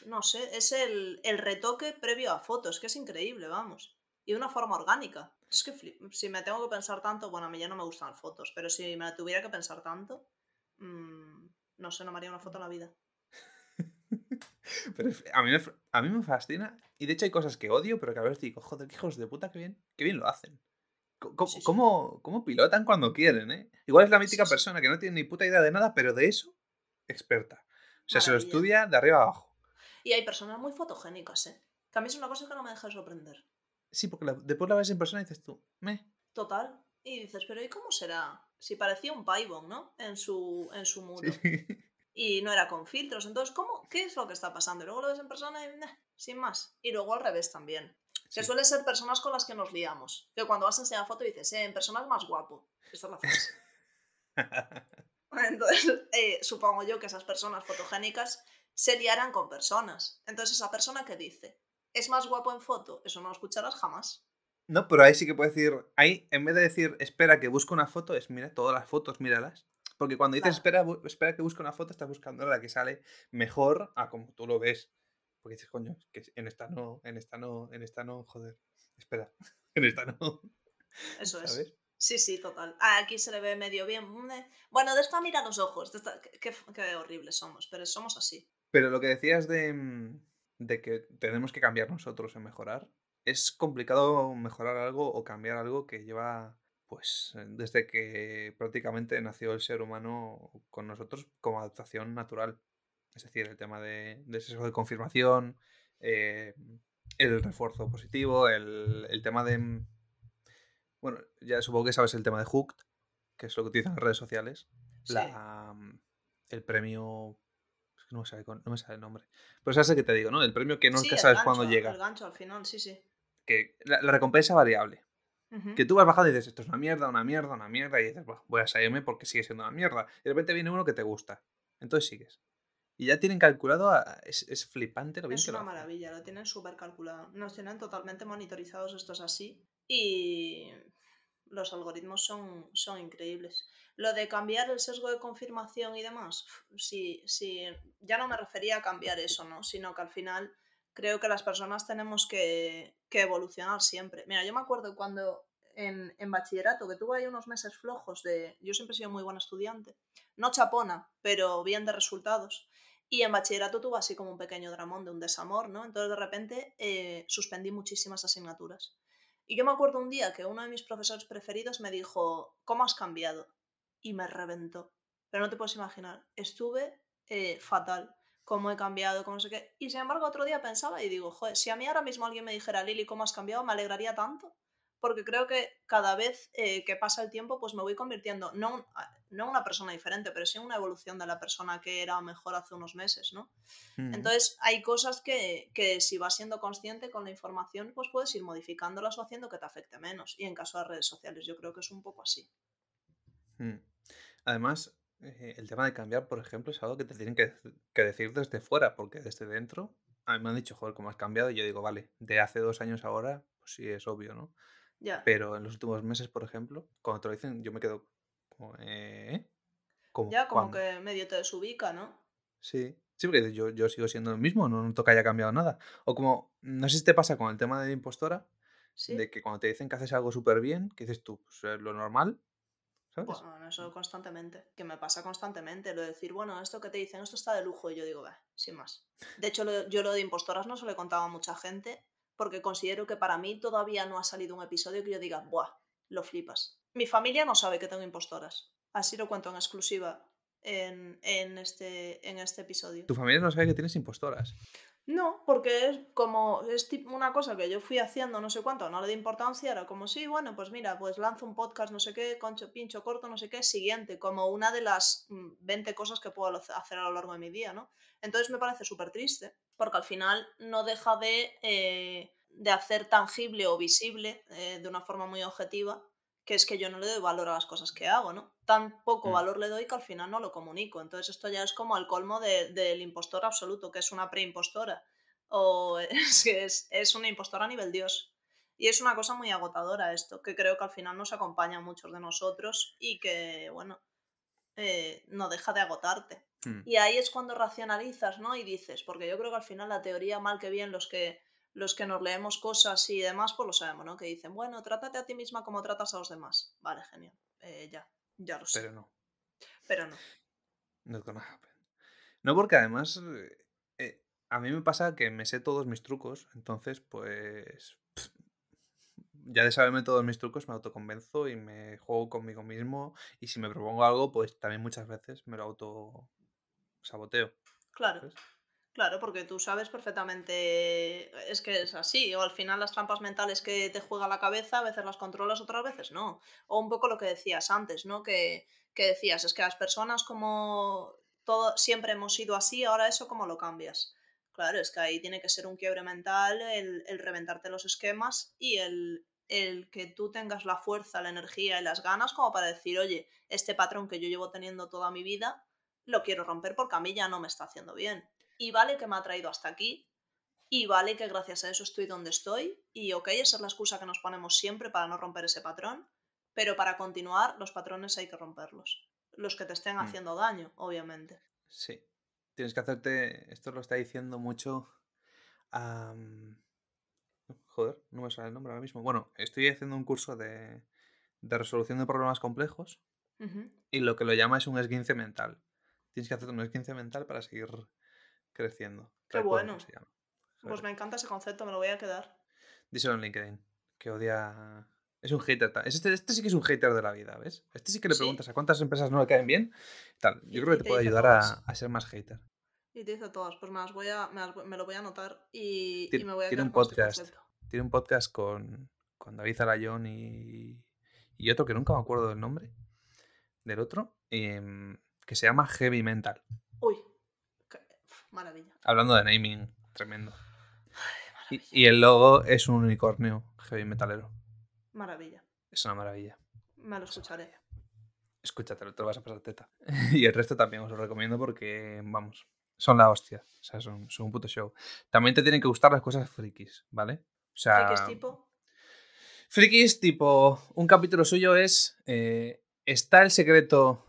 [SPEAKER 2] no sé, es el, el retoque previo a fotos, que es increíble, vamos. Y de una forma orgánica. Es que si me tengo que pensar tanto, bueno, a mí ya no me gustan fotos, pero si me tuviera que pensar tanto, mm, no sé, no me haría una foto en la vida.
[SPEAKER 1] Pero a mí, me, a mí me fascina. Y de hecho hay cosas que odio, pero que a veces digo, joder, qué hijos de puta, qué bien, qué bien lo hacen.
[SPEAKER 2] Sí, sí.
[SPEAKER 1] ¿Cómo, cómo pilotan cuando quieren, eh? Igual es la mítica
[SPEAKER 2] sí.
[SPEAKER 1] persona que no tiene ni puta idea de nada, pero de eso, experta. O sea, se lo estudia de arriba a abajo.
[SPEAKER 2] Y hay personas muy fotogénicas, ¿eh? Que a mí es una cosa que no me deja de sorprender.
[SPEAKER 1] Sí, porque la- después la ves en persona y dices tú, me.
[SPEAKER 2] Total. Y dices, pero ¿y cómo será? Si parecía un Paibon, ¿no? En su, en su muro.
[SPEAKER 1] Sí.
[SPEAKER 2] y no era con filtros. Entonces, ¿cómo? ¿Qué es lo que está pasando? Y luego lo ves en persona y nah, sin más. Y luego al revés también. Que
[SPEAKER 1] Sí.
[SPEAKER 2] suele ser personas con las que nos liamos. Que cuando vas a enseñar foto dices, eh, en personas más guapo. Esta es la frase. Entonces, eh, supongo yo que esas personas fotogénicas se liarán con personas. Entonces, esa persona que dice, es más guapo en foto, eso no lo escucharás jamás.
[SPEAKER 1] No, pero ahí sí que puedes decir, ahí en vez de decir, espera que busco una foto, es mira todas las fotos, míralas. Porque cuando dices, espera, espera que busque una foto, estás buscando la que sale mejor a como tú lo ves. Porque dices, coño, que en esta no, en esta no, en esta no, joder. Espera, en esta no.
[SPEAKER 2] Eso es.
[SPEAKER 1] ¿Sabes?
[SPEAKER 2] Sí, sí, total. Ah, aquí se le ve medio bien. mm, eh, Bueno, de esta mira los ojos. de esta- Qué, qué- qué horribles somos, pero somos así.
[SPEAKER 1] Pero lo que decías de, mm, de que tenemos que cambiar nosotros en mejorar, es complicado mejorar algo o cambiar algo que lleva, pues, eh, desde que prácticamente nació el ser humano con nosotros como adaptación natural. Es decir, el tema de, de sesgo de confirmación, eh, el refuerzo positivo, el, el tema de... mm, Bueno, ya supongo que sabes el tema de Hooked, que es lo que utilizan las redes sociales.
[SPEAKER 2] Sí.
[SPEAKER 1] La, mm, el premio no me, con- no me sale el nombre. Pero sabes que te digo, ¿no? El premio que
[SPEAKER 2] Sí,
[SPEAKER 1] nunca
[SPEAKER 2] el
[SPEAKER 1] sabes cuándo llega.
[SPEAKER 2] El gancho al final, sí, sí.
[SPEAKER 1] Que la, la recompensa variable. Que tú vas bajando y dices, esto es una mierda, una mierda, una mierda. Y dices, "Buah, voy a salirme porque sigue siendo una mierda. Y de repente viene uno que te gusta. Entonces sigues. Y ya tienen calculado, a- es, es flipante lo bien
[SPEAKER 2] Es
[SPEAKER 1] que lo
[SPEAKER 2] una maravilla, lo tienen súper calculado. Nos tienen totalmente monitorizados, esto es así. Y los algoritmos son, son increíbles. Lo de cambiar el sesgo de confirmación y demás, sí, sí, ya no me refería a cambiar eso, ¿no? Sino que al final creo que las personas tenemos que, que evolucionar siempre. Mira, yo me acuerdo cuando en, en bachillerato, que tuve ahí unos meses flojos de... Yo siempre he sido muy buena estudiante. No chapona, pero bien de resultados. Y en bachillerato tuve así como un pequeño dramón de un desamor, ¿no? Entonces de repente eh, suspendí muchísimas asignaturas. Y yo me acuerdo un día que uno de mis profesores preferidos me dijo, ¿cómo has cambiado? Y me reventó. Pero no te puedes imaginar, estuve eh, fatal, cómo he cambiado, cómo no sé qué. Y sin embargo otro día pensaba y digo, joder, si a mí ahora mismo alguien me dijera, Lili, ¿cómo has cambiado? Me alegraría tanto. Porque creo que cada vez eh, que pasa el tiempo, pues me voy convirtiendo, no, un- no una persona diferente, pero sí una evolución de la persona que era mejor hace unos meses, ¿no?
[SPEAKER 1] Mm.
[SPEAKER 2] Entonces, hay cosas que, que si vas siendo consciente con la información, pues puedes ir modificándolas o haciendo que te afecte menos. Y en caso de redes sociales, yo creo que es un poco así.
[SPEAKER 1] Mm. Además, eh, el tema de cambiar, por ejemplo, es algo que te tienen que, dec- que decir desde fuera, porque desde dentro, a mí me han dicho, joder, cómo has cambiado, y yo digo, vale, de hace dos años ahora, pues sí, es obvio, ¿no?
[SPEAKER 2] Ya.
[SPEAKER 1] Pero en los últimos meses, por ejemplo, cuando te lo dicen, yo me quedo como, ¿eh?
[SPEAKER 2] Ya como
[SPEAKER 1] ¿Cuándo?
[SPEAKER 2] que medio te desubica, ¿no?
[SPEAKER 1] Sí, sí, porque yo, yo sigo siendo el mismo, no noto que haya cambiado nada. O como, no sé si te pasa con el tema de impostora,
[SPEAKER 2] Sí.
[SPEAKER 1] de que cuando te dicen que haces algo súper bien, que dices tú, pues es lo normal, ¿sabes?
[SPEAKER 2] Bueno, eso constantemente. Que me pasa constantemente. Lo de decir, bueno, esto que te dicen, esto está de lujo. Y yo digo, va, sin más. De hecho, lo- yo lo de impostoras no se lo he contado a mucha gente. Porque considero que para mí todavía no ha salido un episodio que yo diga, buah, lo flipas. Mi familia no sabe que tengo impostoras. Así lo cuento en exclusiva en, en este, en este episodio.
[SPEAKER 1] Tu familia no sabe que tienes impostoras.
[SPEAKER 2] No, porque es como, es una cosa que yo fui haciendo no sé cuánto, no le di importancia, era como, sí, bueno, pues mira, pues lanzo un podcast, no sé qué, concho, pincho, corto, no sé qué, siguiente, como una de las mm, 20 cosas que puedo hace- hacer a lo largo de mi día, ¿no? Entonces me parece súper triste, porque al final no deja de, eh, de hacer tangible o visible eh, de una forma muy objetiva que es que yo no le doy valor a las cosas que hago, ¿no? Tan poco
[SPEAKER 1] Mm.
[SPEAKER 2] valor le doy que al final no lo comunico. Entonces esto ya es como el colmo de- del impostor absoluto, que es una preimpostora. O es que es, es una impostora a nivel Dios. Y es una cosa muy agotadora esto, que creo que al final nos acompaña a muchos de nosotros y que, bueno, eh, no deja de agotarte.
[SPEAKER 1] Mm.
[SPEAKER 2] Y ahí es cuando racionalizas, ¿no? Y dices, porque yo creo que al final la teoría, mal que bien, los que, los que nos leemos cosas y demás, pues lo sabemos, ¿no? Que dicen, bueno, trátate a ti misma como tratas a los demás. Vale, genial. Eh, ya, ya lo sé.
[SPEAKER 1] Pero no,
[SPEAKER 2] Pero no.
[SPEAKER 1] not gonna happen. No, porque además eh, eh, a mí me pasa que me sé todos mis trucos, entonces pues pff, ya de saberme todos mis trucos me autoconvenzo y me juego conmigo mismo y si me propongo algo pues también muchas veces me lo auto saboteo.
[SPEAKER 2] Claro.
[SPEAKER 1] ¿sabes?
[SPEAKER 2] Claro, porque tú sabes perfectamente, es que es así, o al final las trampas mentales que te juega la cabeza, a veces las controlas, otras veces no. O un poco lo que decías antes, ¿no? Que, que decías, es que las personas como todo, siempre hemos sido así, ahora eso cómo lo cambias. Claro, es que ahí tiene que ser un quiebre mental, el, el reventarte los esquemas y el, el que tú tengas la fuerza, la energía y las ganas como para decir, oye, este patrón que yo llevo teniendo toda mi vida, lo quiero romper porque a mí ya no me está haciendo bien. Y vale que me ha traído hasta aquí. Y vale que gracias a eso estoy donde estoy. Y ok, esa es la excusa que nos ponemos siempre para no romper ese patrón. Pero para continuar, los patrones hay que romperlos. Los que te estén
[SPEAKER 1] Mm.
[SPEAKER 2] haciendo daño, obviamente.
[SPEAKER 1] Sí. Tienes que hacerte. Esto lo está diciendo mucho. Joder, no me sale el nombre ahora mismo. Bueno, estoy haciendo un curso de, de resolución de problemas complejos y lo que lo llama es un esguince mental. Tienes que hacer un esguince mental para seguir creciendo.
[SPEAKER 2] Qué bueno.
[SPEAKER 1] cómo se llama.
[SPEAKER 2] Pues me encanta ese concepto, me lo voy a quedar.
[SPEAKER 1] Díselo en LinkedIn, que odia... Es un hater. Este, este sí que es un hater de la vida, ¿ves? Este sí que le
[SPEAKER 2] Sí.
[SPEAKER 1] preguntas a cuántas empresas no le caen bien. Tal. Yo creo que te
[SPEAKER 2] te
[SPEAKER 1] puede ayudar a, a ser más hater.
[SPEAKER 2] Y te dice todas, pues me, las voy a, me, las me lo voy a anotar y, me voy a
[SPEAKER 1] tiene un
[SPEAKER 2] este
[SPEAKER 1] podcast. Tiene un podcast con, con David Arayón y, y otro que nunca me acuerdo del nombre del otro, em, que se llama Heavy Mental.
[SPEAKER 2] Uy, maravilla.
[SPEAKER 1] Hablando de naming, tremendo. Y, el logo es un unicornio heavy metalero.
[SPEAKER 2] Maravilla.
[SPEAKER 1] Es una maravilla.
[SPEAKER 2] Me lo escucharé.
[SPEAKER 1] Escúchatelo, te lo vas a pasar teta. y el resto también os lo recomiendo porque, vamos, son la hostia. O sea, son, son un puto show. También te tienen que gustar las cosas frikis, ¿vale? O sea,
[SPEAKER 2] ¿Frikis tipo?
[SPEAKER 1] Frikis, tipo, un capítulo suyo es. eh, ¿Está el secreto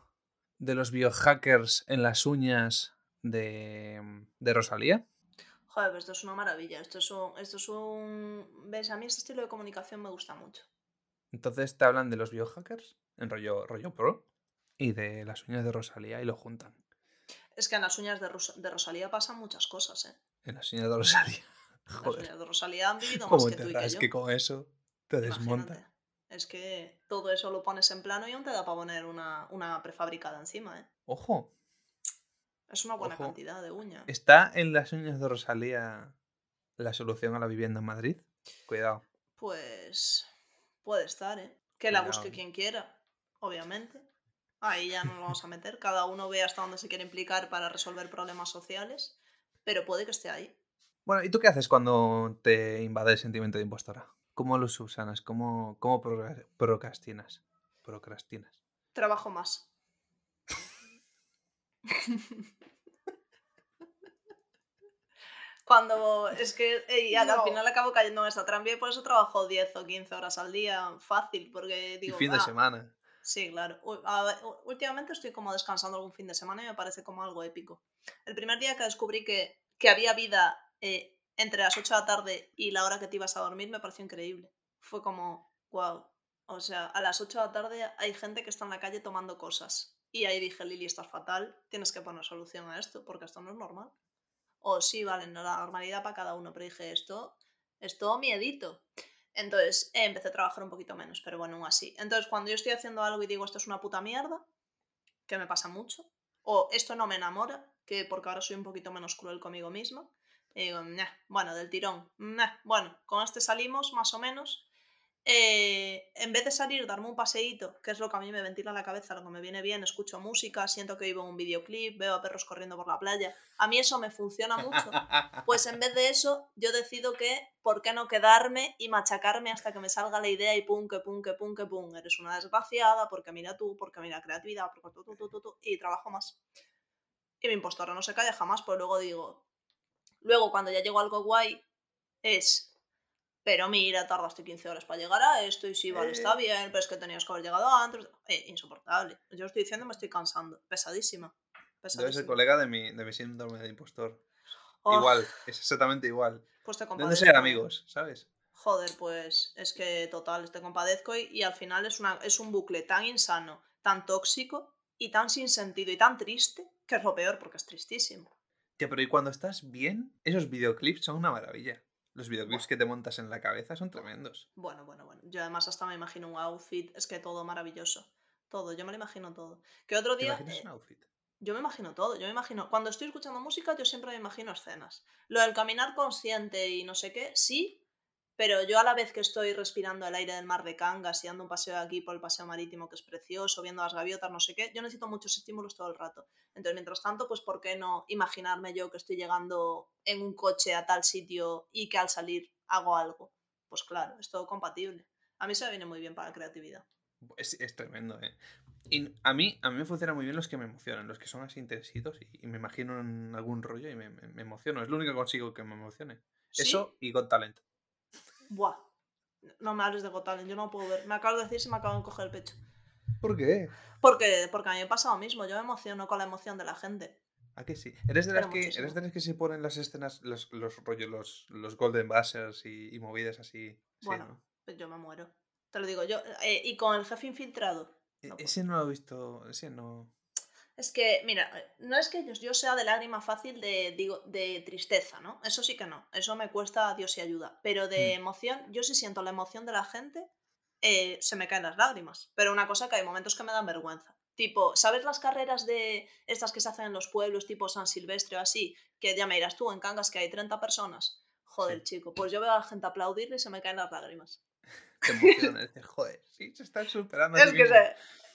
[SPEAKER 1] de los biohackers en las uñas de, de Rosalía?
[SPEAKER 2] Joder, pues esto es una maravilla. Esto es un, esto es un... ¿Ves? A mí este estilo de comunicación me gusta mucho.
[SPEAKER 1] Entonces te hablan de los biohackers en rollo, rollo pro y de las uñas de Rosalía y lo juntan.
[SPEAKER 2] Es que en las uñas de, Ros- de Rosalía pasan muchas cosas, ¿eh?
[SPEAKER 1] En las uñas de Rosalía.
[SPEAKER 2] Las
[SPEAKER 1] Joder,
[SPEAKER 2] uñas de Rosalía han vivido más
[SPEAKER 1] ¿cómo
[SPEAKER 2] que
[SPEAKER 1] te
[SPEAKER 2] tú y que yo.
[SPEAKER 1] que con eso te desmonta?
[SPEAKER 2] Imagínate. Es que todo eso lo pones en plano y aún te da para poner una, una prefabricada encima, ¿eh?
[SPEAKER 1] Ojo,
[SPEAKER 2] Es una buena
[SPEAKER 1] Ojo.
[SPEAKER 2] cantidad de uña.
[SPEAKER 1] ¿está en las uñas de Rosalía la solución a la vivienda en Madrid? Cuidado.
[SPEAKER 2] Pues puede estar, ¿eh? Que la busque quien quiera, obviamente. Ahí ya no lo vamos a meter. Cada uno ve hasta dónde se quiere implicar para resolver problemas sociales. Pero puede que esté ahí.
[SPEAKER 1] Bueno, ¿y tú qué haces cuando te invade el sentimiento de impostora? ¿Cómo lo subsanas? ¿Cómo, cómo procrastinas? Procrastinas.
[SPEAKER 2] Trabajo más. Cuando es que y al
[SPEAKER 1] No.
[SPEAKER 2] final acabo cayendo en esta trampa y por eso trabajo 10 o 15 horas al día fácil, porque
[SPEAKER 1] Y
[SPEAKER 2] digo,
[SPEAKER 1] fin de
[SPEAKER 2] "Ah,
[SPEAKER 1] semana.
[SPEAKER 2] Sí, claro. Últimamente estoy como descansando algún fin de semana y me parece como algo épico. El primer día que descubrí que, que había vida eh, entre las 8 de la tarde y la hora que te ibas a dormir me pareció increíble. Fue como, wow. O sea, a las 8 de la tarde hay gente que está en la calle tomando cosas. Y ahí dije, Lili, estás fatal, tienes que poner solución a esto, porque esto no es normal. O sí, vale, no la normalidad para cada uno, pero dije, esto es miedito. Entonces eh, empecé a trabajar un poquito menos, pero bueno, aún así. Entonces, cuando yo estoy haciendo algo y digo esto es una puta mierda, que me pasa mucho, o esto no me enamora, que porque ahora soy un poquito menos cruel conmigo misma, y digo, "Nah, bueno, del tirón, nah, bueno, con este salimos más o menos. Eh, en vez de salir, darme un paseíto, que es lo que a mí me ventila la cabeza, lo que me viene bien, escucho música, siento que vivo un videoclip, veo a perros corriendo por la playa, a mí eso me funciona mucho. Pues en vez de eso, yo decido que, ¿por qué no quedarme y machacarme hasta que me salga la idea y pum, que pum, que pum, que pum? Eres una desgraciada, porque mira tú, porque mira creatividad, porque tú, tú, tú, tú, tú, y trabajo más. Y mi impostora no se calla jamás, pero luego digo, luego cuando ya llego algo guay, es, pero mira, tardaste 15 horas para llegar a esto, y sí, vale, está
[SPEAKER 1] Eh.
[SPEAKER 2] bien, pero es que tenías que haber llegado antes. Eh, insoportable. Yo estoy diciendo, me estoy cansando. Pesadísima.
[SPEAKER 1] Debe ser
[SPEAKER 2] Pesadísima.
[SPEAKER 1] colega de mi, de mi síndrome de impostor.
[SPEAKER 2] Oh,
[SPEAKER 1] Igual, es exactamente igual.
[SPEAKER 2] Pues te
[SPEAKER 1] ¿De dónde
[SPEAKER 2] compadezco,
[SPEAKER 1] ser
[SPEAKER 2] eh.
[SPEAKER 1] amigos? ¿Sabes?
[SPEAKER 2] Joder, pues es que total, te compadezco y, y al final es, una, es un bucle tan insano, tan tóxico y tan sin sentido y tan triste, que es lo peor porque es tristísimo.
[SPEAKER 1] Tío, pero ¿y cuando estás bien? Esos videoclips son una maravilla. Los videoclips que te montas en la cabeza son tremendos.
[SPEAKER 2] Bueno, bueno, bueno. Yo además hasta me imagino un outfit, es que todo maravilloso. Todo, yo me lo imagino todo. Que otro
[SPEAKER 1] ¿Te
[SPEAKER 2] día...
[SPEAKER 1] imaginas
[SPEAKER 2] eh,
[SPEAKER 1] un outfit?
[SPEAKER 2] Yo me imagino todo, yo me imagino. Cuando estoy escuchando música, yo siempre me imagino escenas. Lo del caminar consciente y no sé qué, sí, pero yo a la vez que estoy respirando el aire del mar de Cangas y dando un paseo aquí por el paseo marítimo que es precioso, viendo las gaviotas, no sé qué, yo necesito muchos estímulos todo el rato. Entonces, mientras tanto, pues ¿por qué no imaginarme yo que estoy llegando en un coche a tal sitio y que al salir hago algo? Pues claro, es todo compatible. A mí se me viene muy bien para la creatividad.
[SPEAKER 1] Es, es tremendo, ¿eh? Y a mí, a mí me funcionan muy bien los que me emocionan, los que son así intensitos y, y me imagino en algún rollo y me, me- me emociono. Es lo único que consigo que me emocione.
[SPEAKER 2] ¿Sí?
[SPEAKER 1] Eso y Got Talent.
[SPEAKER 2] Buah. No me hables de Got Talent, yo no puedo ver. Me acabo de decir si me acabo de coger el pecho.
[SPEAKER 1] ¿Por qué?
[SPEAKER 2] Porque, porque a mí me pasa lo mismo, yo me emociono con la emoción de la gente.
[SPEAKER 1] ¿A que sí? ¿Eres de las que. ¿eres de las que se ponen las escenas, los, los rollos, los, los Golden Buzzers y, y movidas así? Sí,
[SPEAKER 2] Bueno.
[SPEAKER 1] ¿no?
[SPEAKER 2] Pues yo me muero. Te lo digo yo. Eh, y con el jefe infiltrado.
[SPEAKER 1] E-
[SPEAKER 2] No
[SPEAKER 1] ese no lo he visto. Ese no.
[SPEAKER 2] Es que, mira, no es que yo, sea de lágrima fácil de, digo, de tristeza, ¿no? Eso sí que no. Eso me cuesta Dios y ayuda. Pero de
[SPEAKER 1] Mm.
[SPEAKER 2] emoción, yo sí siento la emoción de la gente, eh, se me caen las lágrimas. Pero una cosa que hay momentos que me dan vergüenza. Tipo, ¿sabes las carreras de estas que se hacen en los pueblos, tipo San Silvestre o así? Que ya me dirás tú, en Cangas que hay 30 personas. Joder,
[SPEAKER 1] Sí.
[SPEAKER 2] chico, pues yo veo a la gente aplaudirle y se me caen las lágrimas.
[SPEAKER 1] Te emociona. dices, Joder, sí, se están superando.
[SPEAKER 2] Es que
[SPEAKER 1] mismos".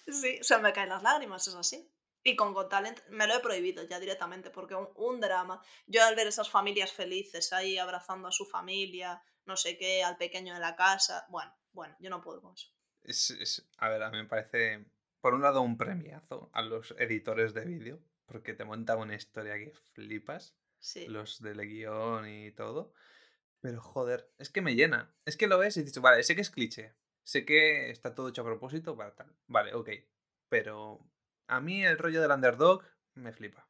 [SPEAKER 2] se, sí, se me caen las lágrimas, es así. Y con Got Talent me lo he prohibido ya directamente, porque un, un drama. Yo al ver esas familias felices ahí abrazando a su familia, no sé qué, al pequeño de la casa, bueno, bueno, yo no puedo con eso.
[SPEAKER 1] Es, es- a ver, a mí me parece, por un lado, un premiazo a los editores de vídeo, porque te montan una historia que flipas,
[SPEAKER 2] Sí.
[SPEAKER 1] los del guion y todo. Pero joder, es que me llena. Es que lo ves y dices, vale, sé que es cliché, sé que está todo hecho a propósito para tal. Vale, ok. Pero a mí el rollo del underdog me flipa.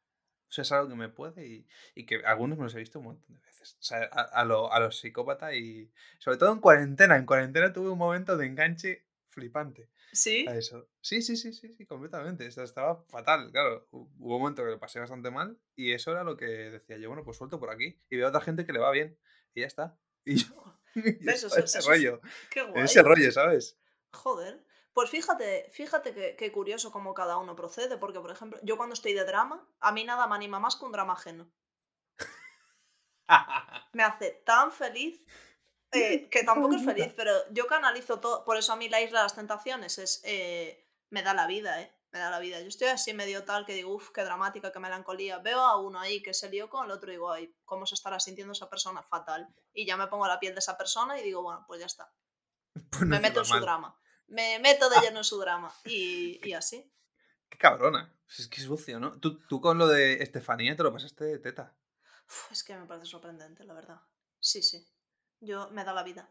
[SPEAKER 1] O sea, es algo que me puede y, y que algunos me los he visto un montón de veces. O sea, a, a lo, a los psicópatas y sobre todo en cuarentena. En cuarentena tuve un momento de enganche flipante
[SPEAKER 2] ¿Sí?
[SPEAKER 1] a eso. Sí, sí, sí, sí, sí, completamente. O sea, estaba fatal, claro. Hu- Hubo un momento que lo pasé bastante mal y eso era lo que decía yo, bueno, pues suelto por aquí. Y veo a otra gente que le va bien y ya está. Y yo, eso,
[SPEAKER 2] Eso-
[SPEAKER 1] ese
[SPEAKER 2] eso
[SPEAKER 1] rollo,
[SPEAKER 2] Qué guay.
[SPEAKER 1] ese rollo, ¿sabes?
[SPEAKER 2] Joder. Pues fíjate, fíjate que, que curioso cómo cada uno procede, porque por ejemplo, yo cuando estoy de drama, a mí nada me anima más que un drama ajeno. me hace tan feliz eh, que tampoco es feliz, pero yo canalizo todo. Por eso a mí la isla de las tentaciones es. eh, me da la vida, ¿eh? Me da la vida. Yo estoy así medio tal que digo, uff, qué dramática, qué melancolía. Veo a uno ahí que se lió con el otro y digo, ay, ¿cómo se estará sintiendo esa persona? Fatal. Y ya me pongo a la piel de esa persona y digo, bueno, pues ya está.
[SPEAKER 1] Pues no
[SPEAKER 2] Me meto en su
[SPEAKER 1] mal.
[SPEAKER 2] drama. Me meto de lleno en su drama. Y, y así.
[SPEAKER 1] Qué cabrona. Es que es sucio, ¿no? Tú, tú con lo de Estefanía te lo pasaste de teta.
[SPEAKER 2] Uf, es que me parece sorprendente, la verdad. Sí, sí. Yo me da la vida.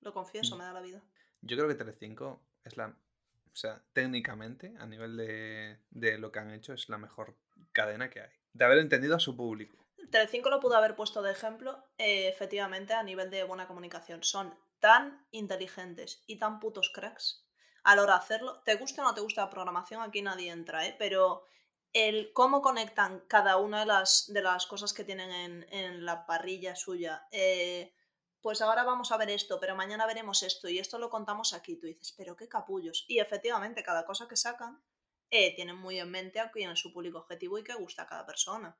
[SPEAKER 2] Lo confieso,
[SPEAKER 1] Mm.
[SPEAKER 2] me da la vida.
[SPEAKER 1] Yo creo que Telecinco es la... O sea, técnicamente, a nivel de, de lo que han hecho, es la mejor cadena que hay. De haber entendido a su público.
[SPEAKER 2] Telecinco lo pudo haber puesto de ejemplo, eh, efectivamente, a nivel de buena comunicación. Son tan inteligentes y tan putos cracks a la hora de hacerlo. Te gusta o no te gusta la programación, aquí nadie entra, ¿eh? Pero el cómo conectan cada una de las, de las cosas que tienen en, en la parrilla suya. eh, pues ahora vamos a ver esto, pero mañana veremos esto y esto lo contamos aquí. Tú dices, pero qué capullos. Y efectivamente, cada cosa que sacan eh, tienen muy en mente a quién es su público objetivo y qué gusta a cada persona.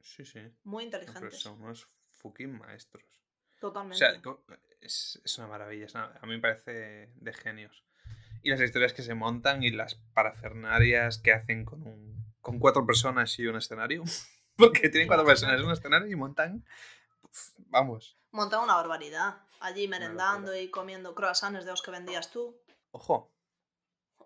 [SPEAKER 1] Sí, sí.
[SPEAKER 2] Muy
[SPEAKER 1] No, pero
[SPEAKER 2] inteligentes.
[SPEAKER 1] somos fucking maestros. O
[SPEAKER 2] Totalmente.
[SPEAKER 1] sea, co- es, es una maravilla. es una- a mí me parece de genios. Y las historias que se montan y las parafernarias que hacen con, un, con cuatro personas y un escenario. Porque tienen cuatro personas en un escenario y montan. Vamos.
[SPEAKER 2] Montan una barbaridad. Allí merendando y comiendo croissants de los que vendías tú.
[SPEAKER 1] Ojo.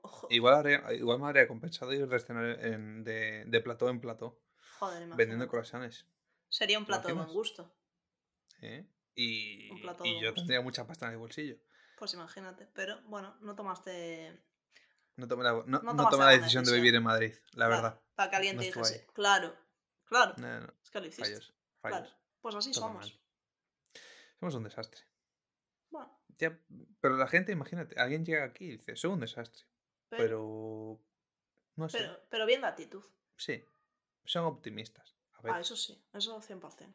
[SPEAKER 2] Ojo,
[SPEAKER 1] Igual, habría- igual me habría compensado ir de, escenario en- de, de plató en plató.
[SPEAKER 2] joder,
[SPEAKER 1] Vendiendo croissants.
[SPEAKER 2] Sería un
[SPEAKER 1] ¿Te
[SPEAKER 2] plato de buen gusto.
[SPEAKER 1] ¿eh? Y, y yo tendría mucha pasta en el bolsillo.
[SPEAKER 2] Pues imagínate. Pero bueno, no tomaste.
[SPEAKER 1] No tomé la, no,
[SPEAKER 2] No
[SPEAKER 1] no
[SPEAKER 2] tomaste
[SPEAKER 1] tomé la decisión de vivir en Madrid, la
[SPEAKER 2] Claro,
[SPEAKER 1] verdad.
[SPEAKER 2] Para que alguien
[SPEAKER 1] No
[SPEAKER 2] te
[SPEAKER 1] estuve
[SPEAKER 2] dijese. Claro, claro. Es que lo hiciste.
[SPEAKER 1] fallos, fallos.
[SPEAKER 2] Claro. Pues así
[SPEAKER 1] todo
[SPEAKER 2] somos.
[SPEAKER 1] mal. Somos un desastre.
[SPEAKER 2] Bueno,
[SPEAKER 1] Ya, pero la gente, imagínate, alguien llega aquí y dice, soy un desastre.
[SPEAKER 2] pero,
[SPEAKER 1] Pero. No sé.
[SPEAKER 2] pero, pero bien de actitud.
[SPEAKER 1] Sí. Son optimistas. A
[SPEAKER 2] Ah, eso sí, eso 100%.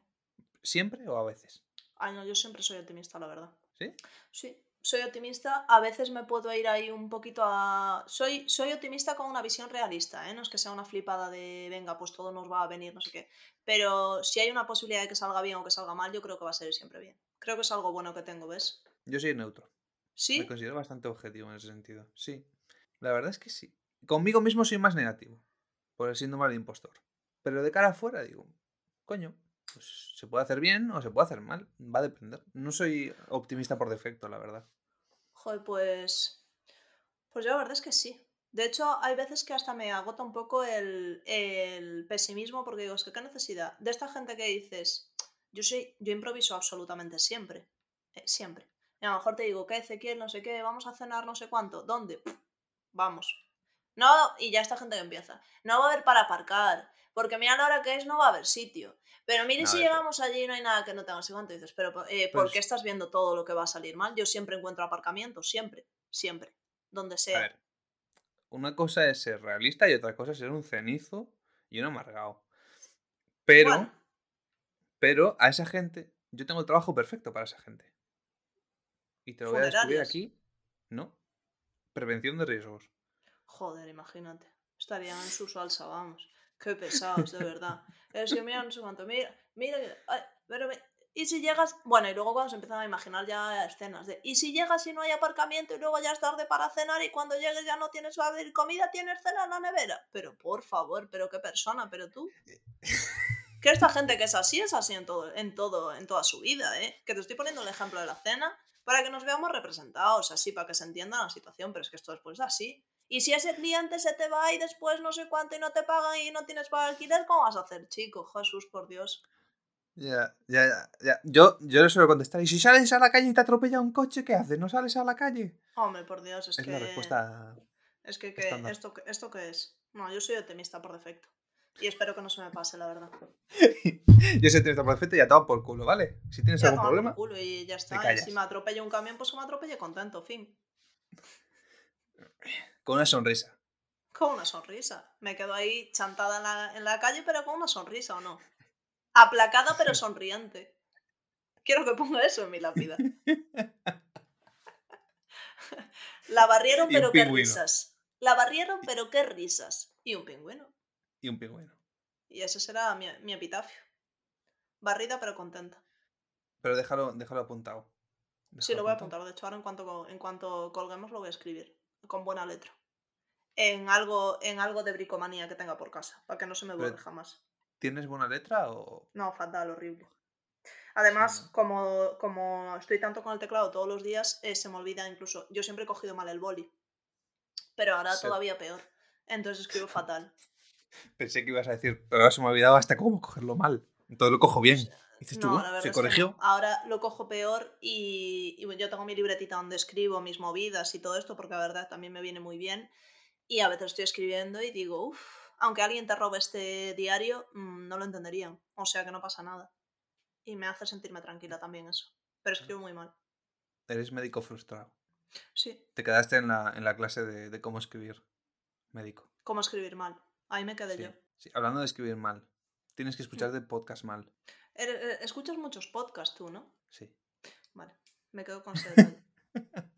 [SPEAKER 1] ¿Siempre o a veces?
[SPEAKER 2] Ay, no, yo siempre soy optimista, la verdad.
[SPEAKER 1] ¿Sí?
[SPEAKER 2] Sí, soy optimista. A veces me puedo ir ahí un poquito a. Soy, soy optimista con una visión realista, ¿eh? No es que sea una flipada de venga, pues todo nos va a venir, no sé qué. Pero si hay una posibilidad de que salga bien o que salga mal, yo creo que va a ser siempre bien. Creo que es algo bueno que tengo, ¿ves?
[SPEAKER 1] Yo soy neutro. Me
[SPEAKER 2] Sí,
[SPEAKER 1] considero bastante objetivo en ese sentido. Sí. La verdad es que sí. Conmigo mismo soy más negativo. Por el síndrome del impostor. Pero de cara afuera digo, coño, pues se puede hacer bien o se puede hacer mal. Va a depender. No soy optimista por defecto, la verdad.
[SPEAKER 2] joder, pues. Pues yo la verdad es que sí. De hecho, hay veces que hasta me agota un poco el, el pesimismo porque digo, es que qué necesidad. De esta gente que dices, yo soy, yo improviso absolutamente siempre. eh, siempre. Y a lo mejor te digo, ¿qué, Ezequiel? No sé qué, vamos a cenar no sé cuánto. ¿Dónde? Vamos. No, y ya esta gente que empieza. No va a haber para aparcar. Porque mira la hora que es, no va a haber sitio. Pero mire,
[SPEAKER 1] No,
[SPEAKER 2] si
[SPEAKER 1] pero-
[SPEAKER 2] llegamos allí y no hay nada que no tengas igual, dices, pero eh, ¿por
[SPEAKER 1] Pues-
[SPEAKER 2] qué estás viendo todo lo que va a salir mal? Yo siempre encuentro aparcamiento, siempre, siempre. Donde
[SPEAKER 1] A
[SPEAKER 2] sea.
[SPEAKER 1] ver, una cosa es ser realista y otra cosa es ser un cenizo y un amargado. Pero,
[SPEAKER 2] Bueno.
[SPEAKER 1] pero a esa gente, yo tengo el trabajo perfecto para esa gente. Y te lo voy a descubrir aquí, ¿no? Prevención de riesgos.
[SPEAKER 2] Joder, imagínate. Estarían en su salsa, vamos. Qué pesados, de verdad. Es que mira, no sé cuánto. Mira, mira. ay, pero, ve- ¿Y si llegas? Bueno, y luego cuando se empiezan a imaginar ya escenas de. ¿Y si llegas y no hay aparcamiento y luego ya es tarde para cenar y cuando llegues ya no tienes a comida, tienes cena en la nevera? Pero por favor, pero qué persona, pero tú. Que esta gente que es así es así en todo, en todo, en toda su vida, ¿eh? Que te estoy poniendo el ejemplo de la cena para que nos veamos representados, así, para que se entienda la situación, pero es que esto después es así. Y si ese cliente se te va y después no sé cuánto y no te pagan y no tienes para alquiler, ¿cómo vas a hacer, chico? Jesús, por Dios.
[SPEAKER 1] Ya, ya, ya. Yo, yo le suelo contestar, ¿y si sales a la calle y te atropella un coche, qué haces? ¿No sales a la calle?
[SPEAKER 2] Hombre, por Dios, es,
[SPEAKER 1] Es
[SPEAKER 2] que...
[SPEAKER 1] la respuesta.
[SPEAKER 2] Es que, que. ¿esto, qué- ¿esto qué es? No, yo soy optimista por defecto. Y espero que no se me pase, la verdad.
[SPEAKER 1] Yo sé que está perfecto y ya por culo, ¿vale? Si tienes
[SPEAKER 2] Ya
[SPEAKER 1] algún
[SPEAKER 2] tomar por
[SPEAKER 1] problema,
[SPEAKER 2] culo y ya está. Y si me atropella un camión, pues que me atropelle contento, fin.
[SPEAKER 1] con una sonrisa.
[SPEAKER 2] Con una sonrisa. Me quedo ahí chantada en la, en la calle, pero con una sonrisa, ¿o no? Aplacada, pero sonriente. Quiero que ponga eso en mi lápida. La barrieron, pero qué risas. La barrieron, pero qué risas. Y un pingüino.
[SPEAKER 1] Y un pingüino.
[SPEAKER 2] Y ese será mi, mi epitafio. Barrida, pero contenta.
[SPEAKER 1] Pero déjalo, déjalo apuntado.
[SPEAKER 2] Sí, lo voy a apuntar. De hecho, ahora en cuanto, en cuanto colguemos lo voy a escribir. Con buena letra. En algo, en algo de bricomanía que tenga por casa. Para que no se me borre jamás.
[SPEAKER 1] ¿Tienes buena letra o.?
[SPEAKER 2] No, fatal, horrible. Además,
[SPEAKER 1] ¿no?
[SPEAKER 2] como, como estoy tanto con el teclado todos los días, eh, se me olvida incluso. Yo siempre he cogido mal el boli. Pero ahora
[SPEAKER 1] Sí.
[SPEAKER 2] todavía peor. Entonces escribo fatal.
[SPEAKER 1] Pensé que ibas a decir, pero ahora se me ha olvidado hasta cómo cogerlo mal. Entonces lo cojo bien. Dices tú,
[SPEAKER 2] No,
[SPEAKER 1] "Uh,
[SPEAKER 2] la verdad
[SPEAKER 1] ¿se
[SPEAKER 2] es que
[SPEAKER 1] corrigió?
[SPEAKER 2] Ahora lo cojo peor y, y yo tengo mi libretita donde escribo mis movidas y todo esto, porque la verdad también me viene muy bien. Y a veces estoy escribiendo y digo, uff, aunque alguien te robe este diario, mm, no lo entenderían. O sea que no pasa nada. Y me hace sentirme tranquila también eso. Pero escribo muy mal.
[SPEAKER 1] Eres médico frustrado.
[SPEAKER 2] Sí,
[SPEAKER 1] Te quedaste en la, en la clase de, de cómo escribir médico.
[SPEAKER 2] cómo escribir mal. Ahí me quedé
[SPEAKER 1] Sí.
[SPEAKER 2] yo.
[SPEAKER 1] Sí, Hablando de escribir mal. Tienes que escuchar de podcast mal.
[SPEAKER 2] Ere- eh, Escuchas muchos podcasts tú, ¿no?
[SPEAKER 1] Sí.
[SPEAKER 2] Vale, me quedo con ese.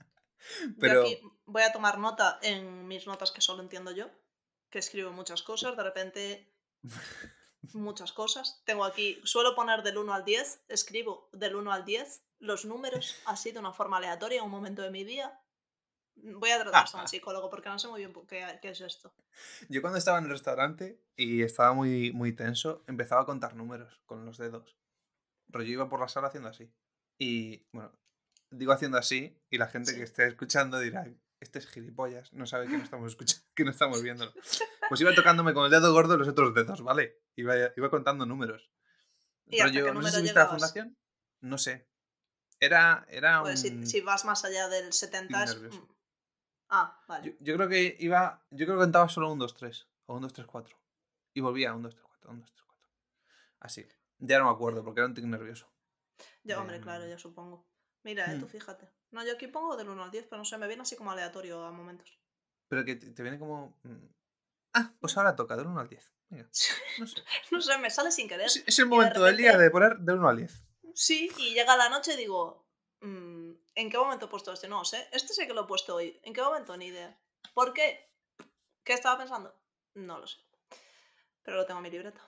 [SPEAKER 1] Pero-
[SPEAKER 2] Yo aquí voy a tomar nota en mis notas que solo entiendo yo, que escribo muchas cosas, de repente muchas cosas. Tengo aquí, suelo poner del 1 al 10, escribo del 1 al 10 los números así de una forma aleatoria en un momento de mi día. Voy a tratar a un psicólogo porque no sé muy bien por qué, qué es esto.
[SPEAKER 1] Yo cuando estaba en el restaurante y estaba muy, muy tenso, empezaba a contar números con los dedos. Rollo iba por la sala haciendo así. Y bueno, digo haciendo así y la gente
[SPEAKER 2] Sí.
[SPEAKER 1] que esté escuchando dirá, este es gilipollas, no sabe que no estamos escuchando, que no estamos viéndolo. Pues iba tocándome con el dedo gordo los otros dedos, ¿vale? Iba, iba contando números.
[SPEAKER 2] ¿Y hasta qué
[SPEAKER 1] Rollo, no
[SPEAKER 2] número
[SPEAKER 1] sé si viste la fundación. No sé. Era, era
[SPEAKER 2] Pues si,
[SPEAKER 1] un...
[SPEAKER 2] si vas más allá del 70 es... mm. Ah, vale.
[SPEAKER 1] Yo, yo creo que iba. Yo creo que contaba solo un 2, 3. O un 2, 3, 4. Y volvía a un 2, 3, 4. Un 2, 3, 4. Así. Ya no me acuerdo porque era un tic nervioso.
[SPEAKER 2] Ya, hombre, claro,
[SPEAKER 1] Em,
[SPEAKER 2] ya supongo. Mira, eh, tú
[SPEAKER 1] hmm.
[SPEAKER 2] fíjate. No, yo aquí pongo del 1 al 10, pero no sé, me viene así como aleatorio a momentos.
[SPEAKER 1] Pero que te, te viene como. mm, Ah, pues ahora toca del 1 al 10. Venga, no sé.
[SPEAKER 2] no sé, me sale sin querer.
[SPEAKER 1] Es, es el momento del día de poner del 1 al 10.
[SPEAKER 2] Sí, y llega la noche y digo, mm, ¿en qué momento he puesto este? No sé, este sí que lo he puesto hoy. ¿En qué momento? Ni idea. ¿Por qué? ¿Qué estaba pensando? No lo sé. Pero lo tengo en mi libreta.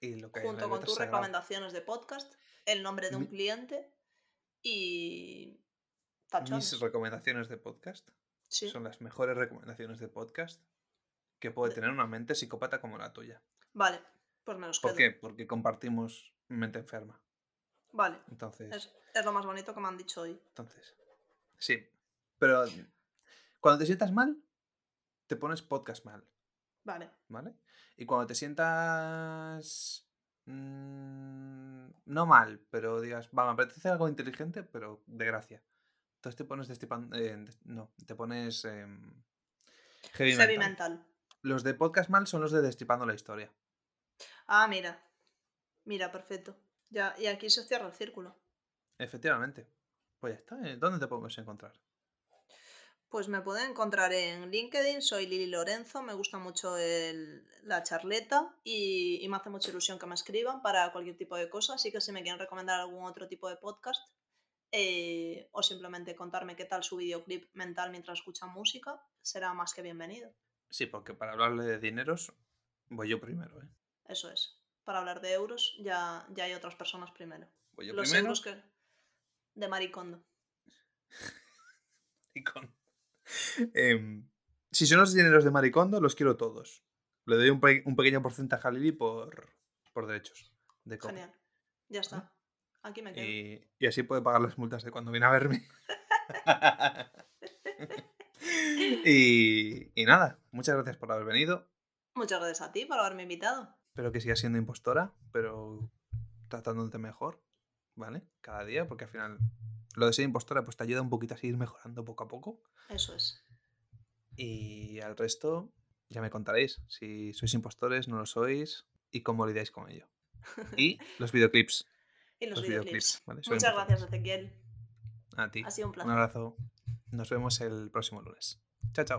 [SPEAKER 1] Y lo que
[SPEAKER 2] Junto con tus
[SPEAKER 1] sagrado.
[SPEAKER 2] recomendaciones de podcast, el nombre de un
[SPEAKER 1] Mi-
[SPEAKER 2] cliente y... tachones.
[SPEAKER 1] Mis recomendaciones de podcast
[SPEAKER 2] Sí.
[SPEAKER 1] son las mejores recomendaciones de podcast que puede
[SPEAKER 2] De-
[SPEAKER 1] tener una mente psicópata como la tuya.
[SPEAKER 2] Vale, pues me los
[SPEAKER 1] ¿Por
[SPEAKER 2] quedo.
[SPEAKER 1] qué? Porque compartimos mente enferma.
[SPEAKER 2] Vale,
[SPEAKER 1] Entonces.
[SPEAKER 2] es, es lo más bonito que me han dicho hoy.
[SPEAKER 1] Entonces, sí. Pero cuando te sientas mal, te pones podcast mal,
[SPEAKER 2] Vale,
[SPEAKER 1] ¿vale? Y cuando te sientas... mm, no mal, pero digas, va, me apetece algo inteligente, pero de gracia. Entonces te pones de pan- eh, no, te pones em, heavy,
[SPEAKER 2] heavy
[SPEAKER 1] mental.
[SPEAKER 2] mental.
[SPEAKER 1] Los de podcast mal son los de Destripando la Historia.
[SPEAKER 2] Ah, mira. Mira, perfecto. Ya, y aquí se cierra el círculo.
[SPEAKER 1] Efectivamente. Pues ya está. ¿eh? ¿Dónde te podemos encontrar?
[SPEAKER 2] Pues me pueden encontrar en LinkedIn, soy Lili Lorenzo, me gusta mucho el- la charleta y, y me hace mucha ilusión que me escriban para cualquier tipo de cosa, así que si me quieren recomendar algún otro tipo de podcast eh, o simplemente contarme qué tal su videoclip mental mientras escuchan música, será más que bienvenido.
[SPEAKER 1] Sí, porque para hablarle de dineros voy yo primero, ¿eh?
[SPEAKER 2] Eso es. Para hablar de euros ya, ya hay otras personas primero.
[SPEAKER 1] Voy yo
[SPEAKER 2] Los
[SPEAKER 1] primero
[SPEAKER 2] euros que... de Maricondo.
[SPEAKER 1] y Em, si son los dineros de Maricondo, los quiero todos. Le doy un, pe- un pequeño porcentaje a Lili por, por derechos de copy.
[SPEAKER 2] Genial. Ya está. Aquí me quedo.
[SPEAKER 1] Y, y así puede pagar las multas de cuando viene a verme. y, y nada, muchas gracias por haber venido.
[SPEAKER 2] Muchas gracias a ti por haberme invitado.
[SPEAKER 1] Espero que sigas siendo impostora, pero tratándote mejor, ¿vale? Cada día, porque al final lo de ser impostora pues te ayuda un poquito a seguir mejorando poco a poco.
[SPEAKER 2] Eso es.
[SPEAKER 1] Y al resto ya me contaréis si sois impostores, no lo sois y cómo lidiáis con ello. Y los videoclips.
[SPEAKER 2] Y los,
[SPEAKER 1] Los
[SPEAKER 2] videoclips.
[SPEAKER 1] videoclips, vale, son
[SPEAKER 2] Muchas gracias. Ezequiel.
[SPEAKER 1] A ti.
[SPEAKER 2] Ha sido un
[SPEAKER 1] Un
[SPEAKER 2] placer.
[SPEAKER 1] abrazo. Nos vemos el próximo lunes. Chao, chao.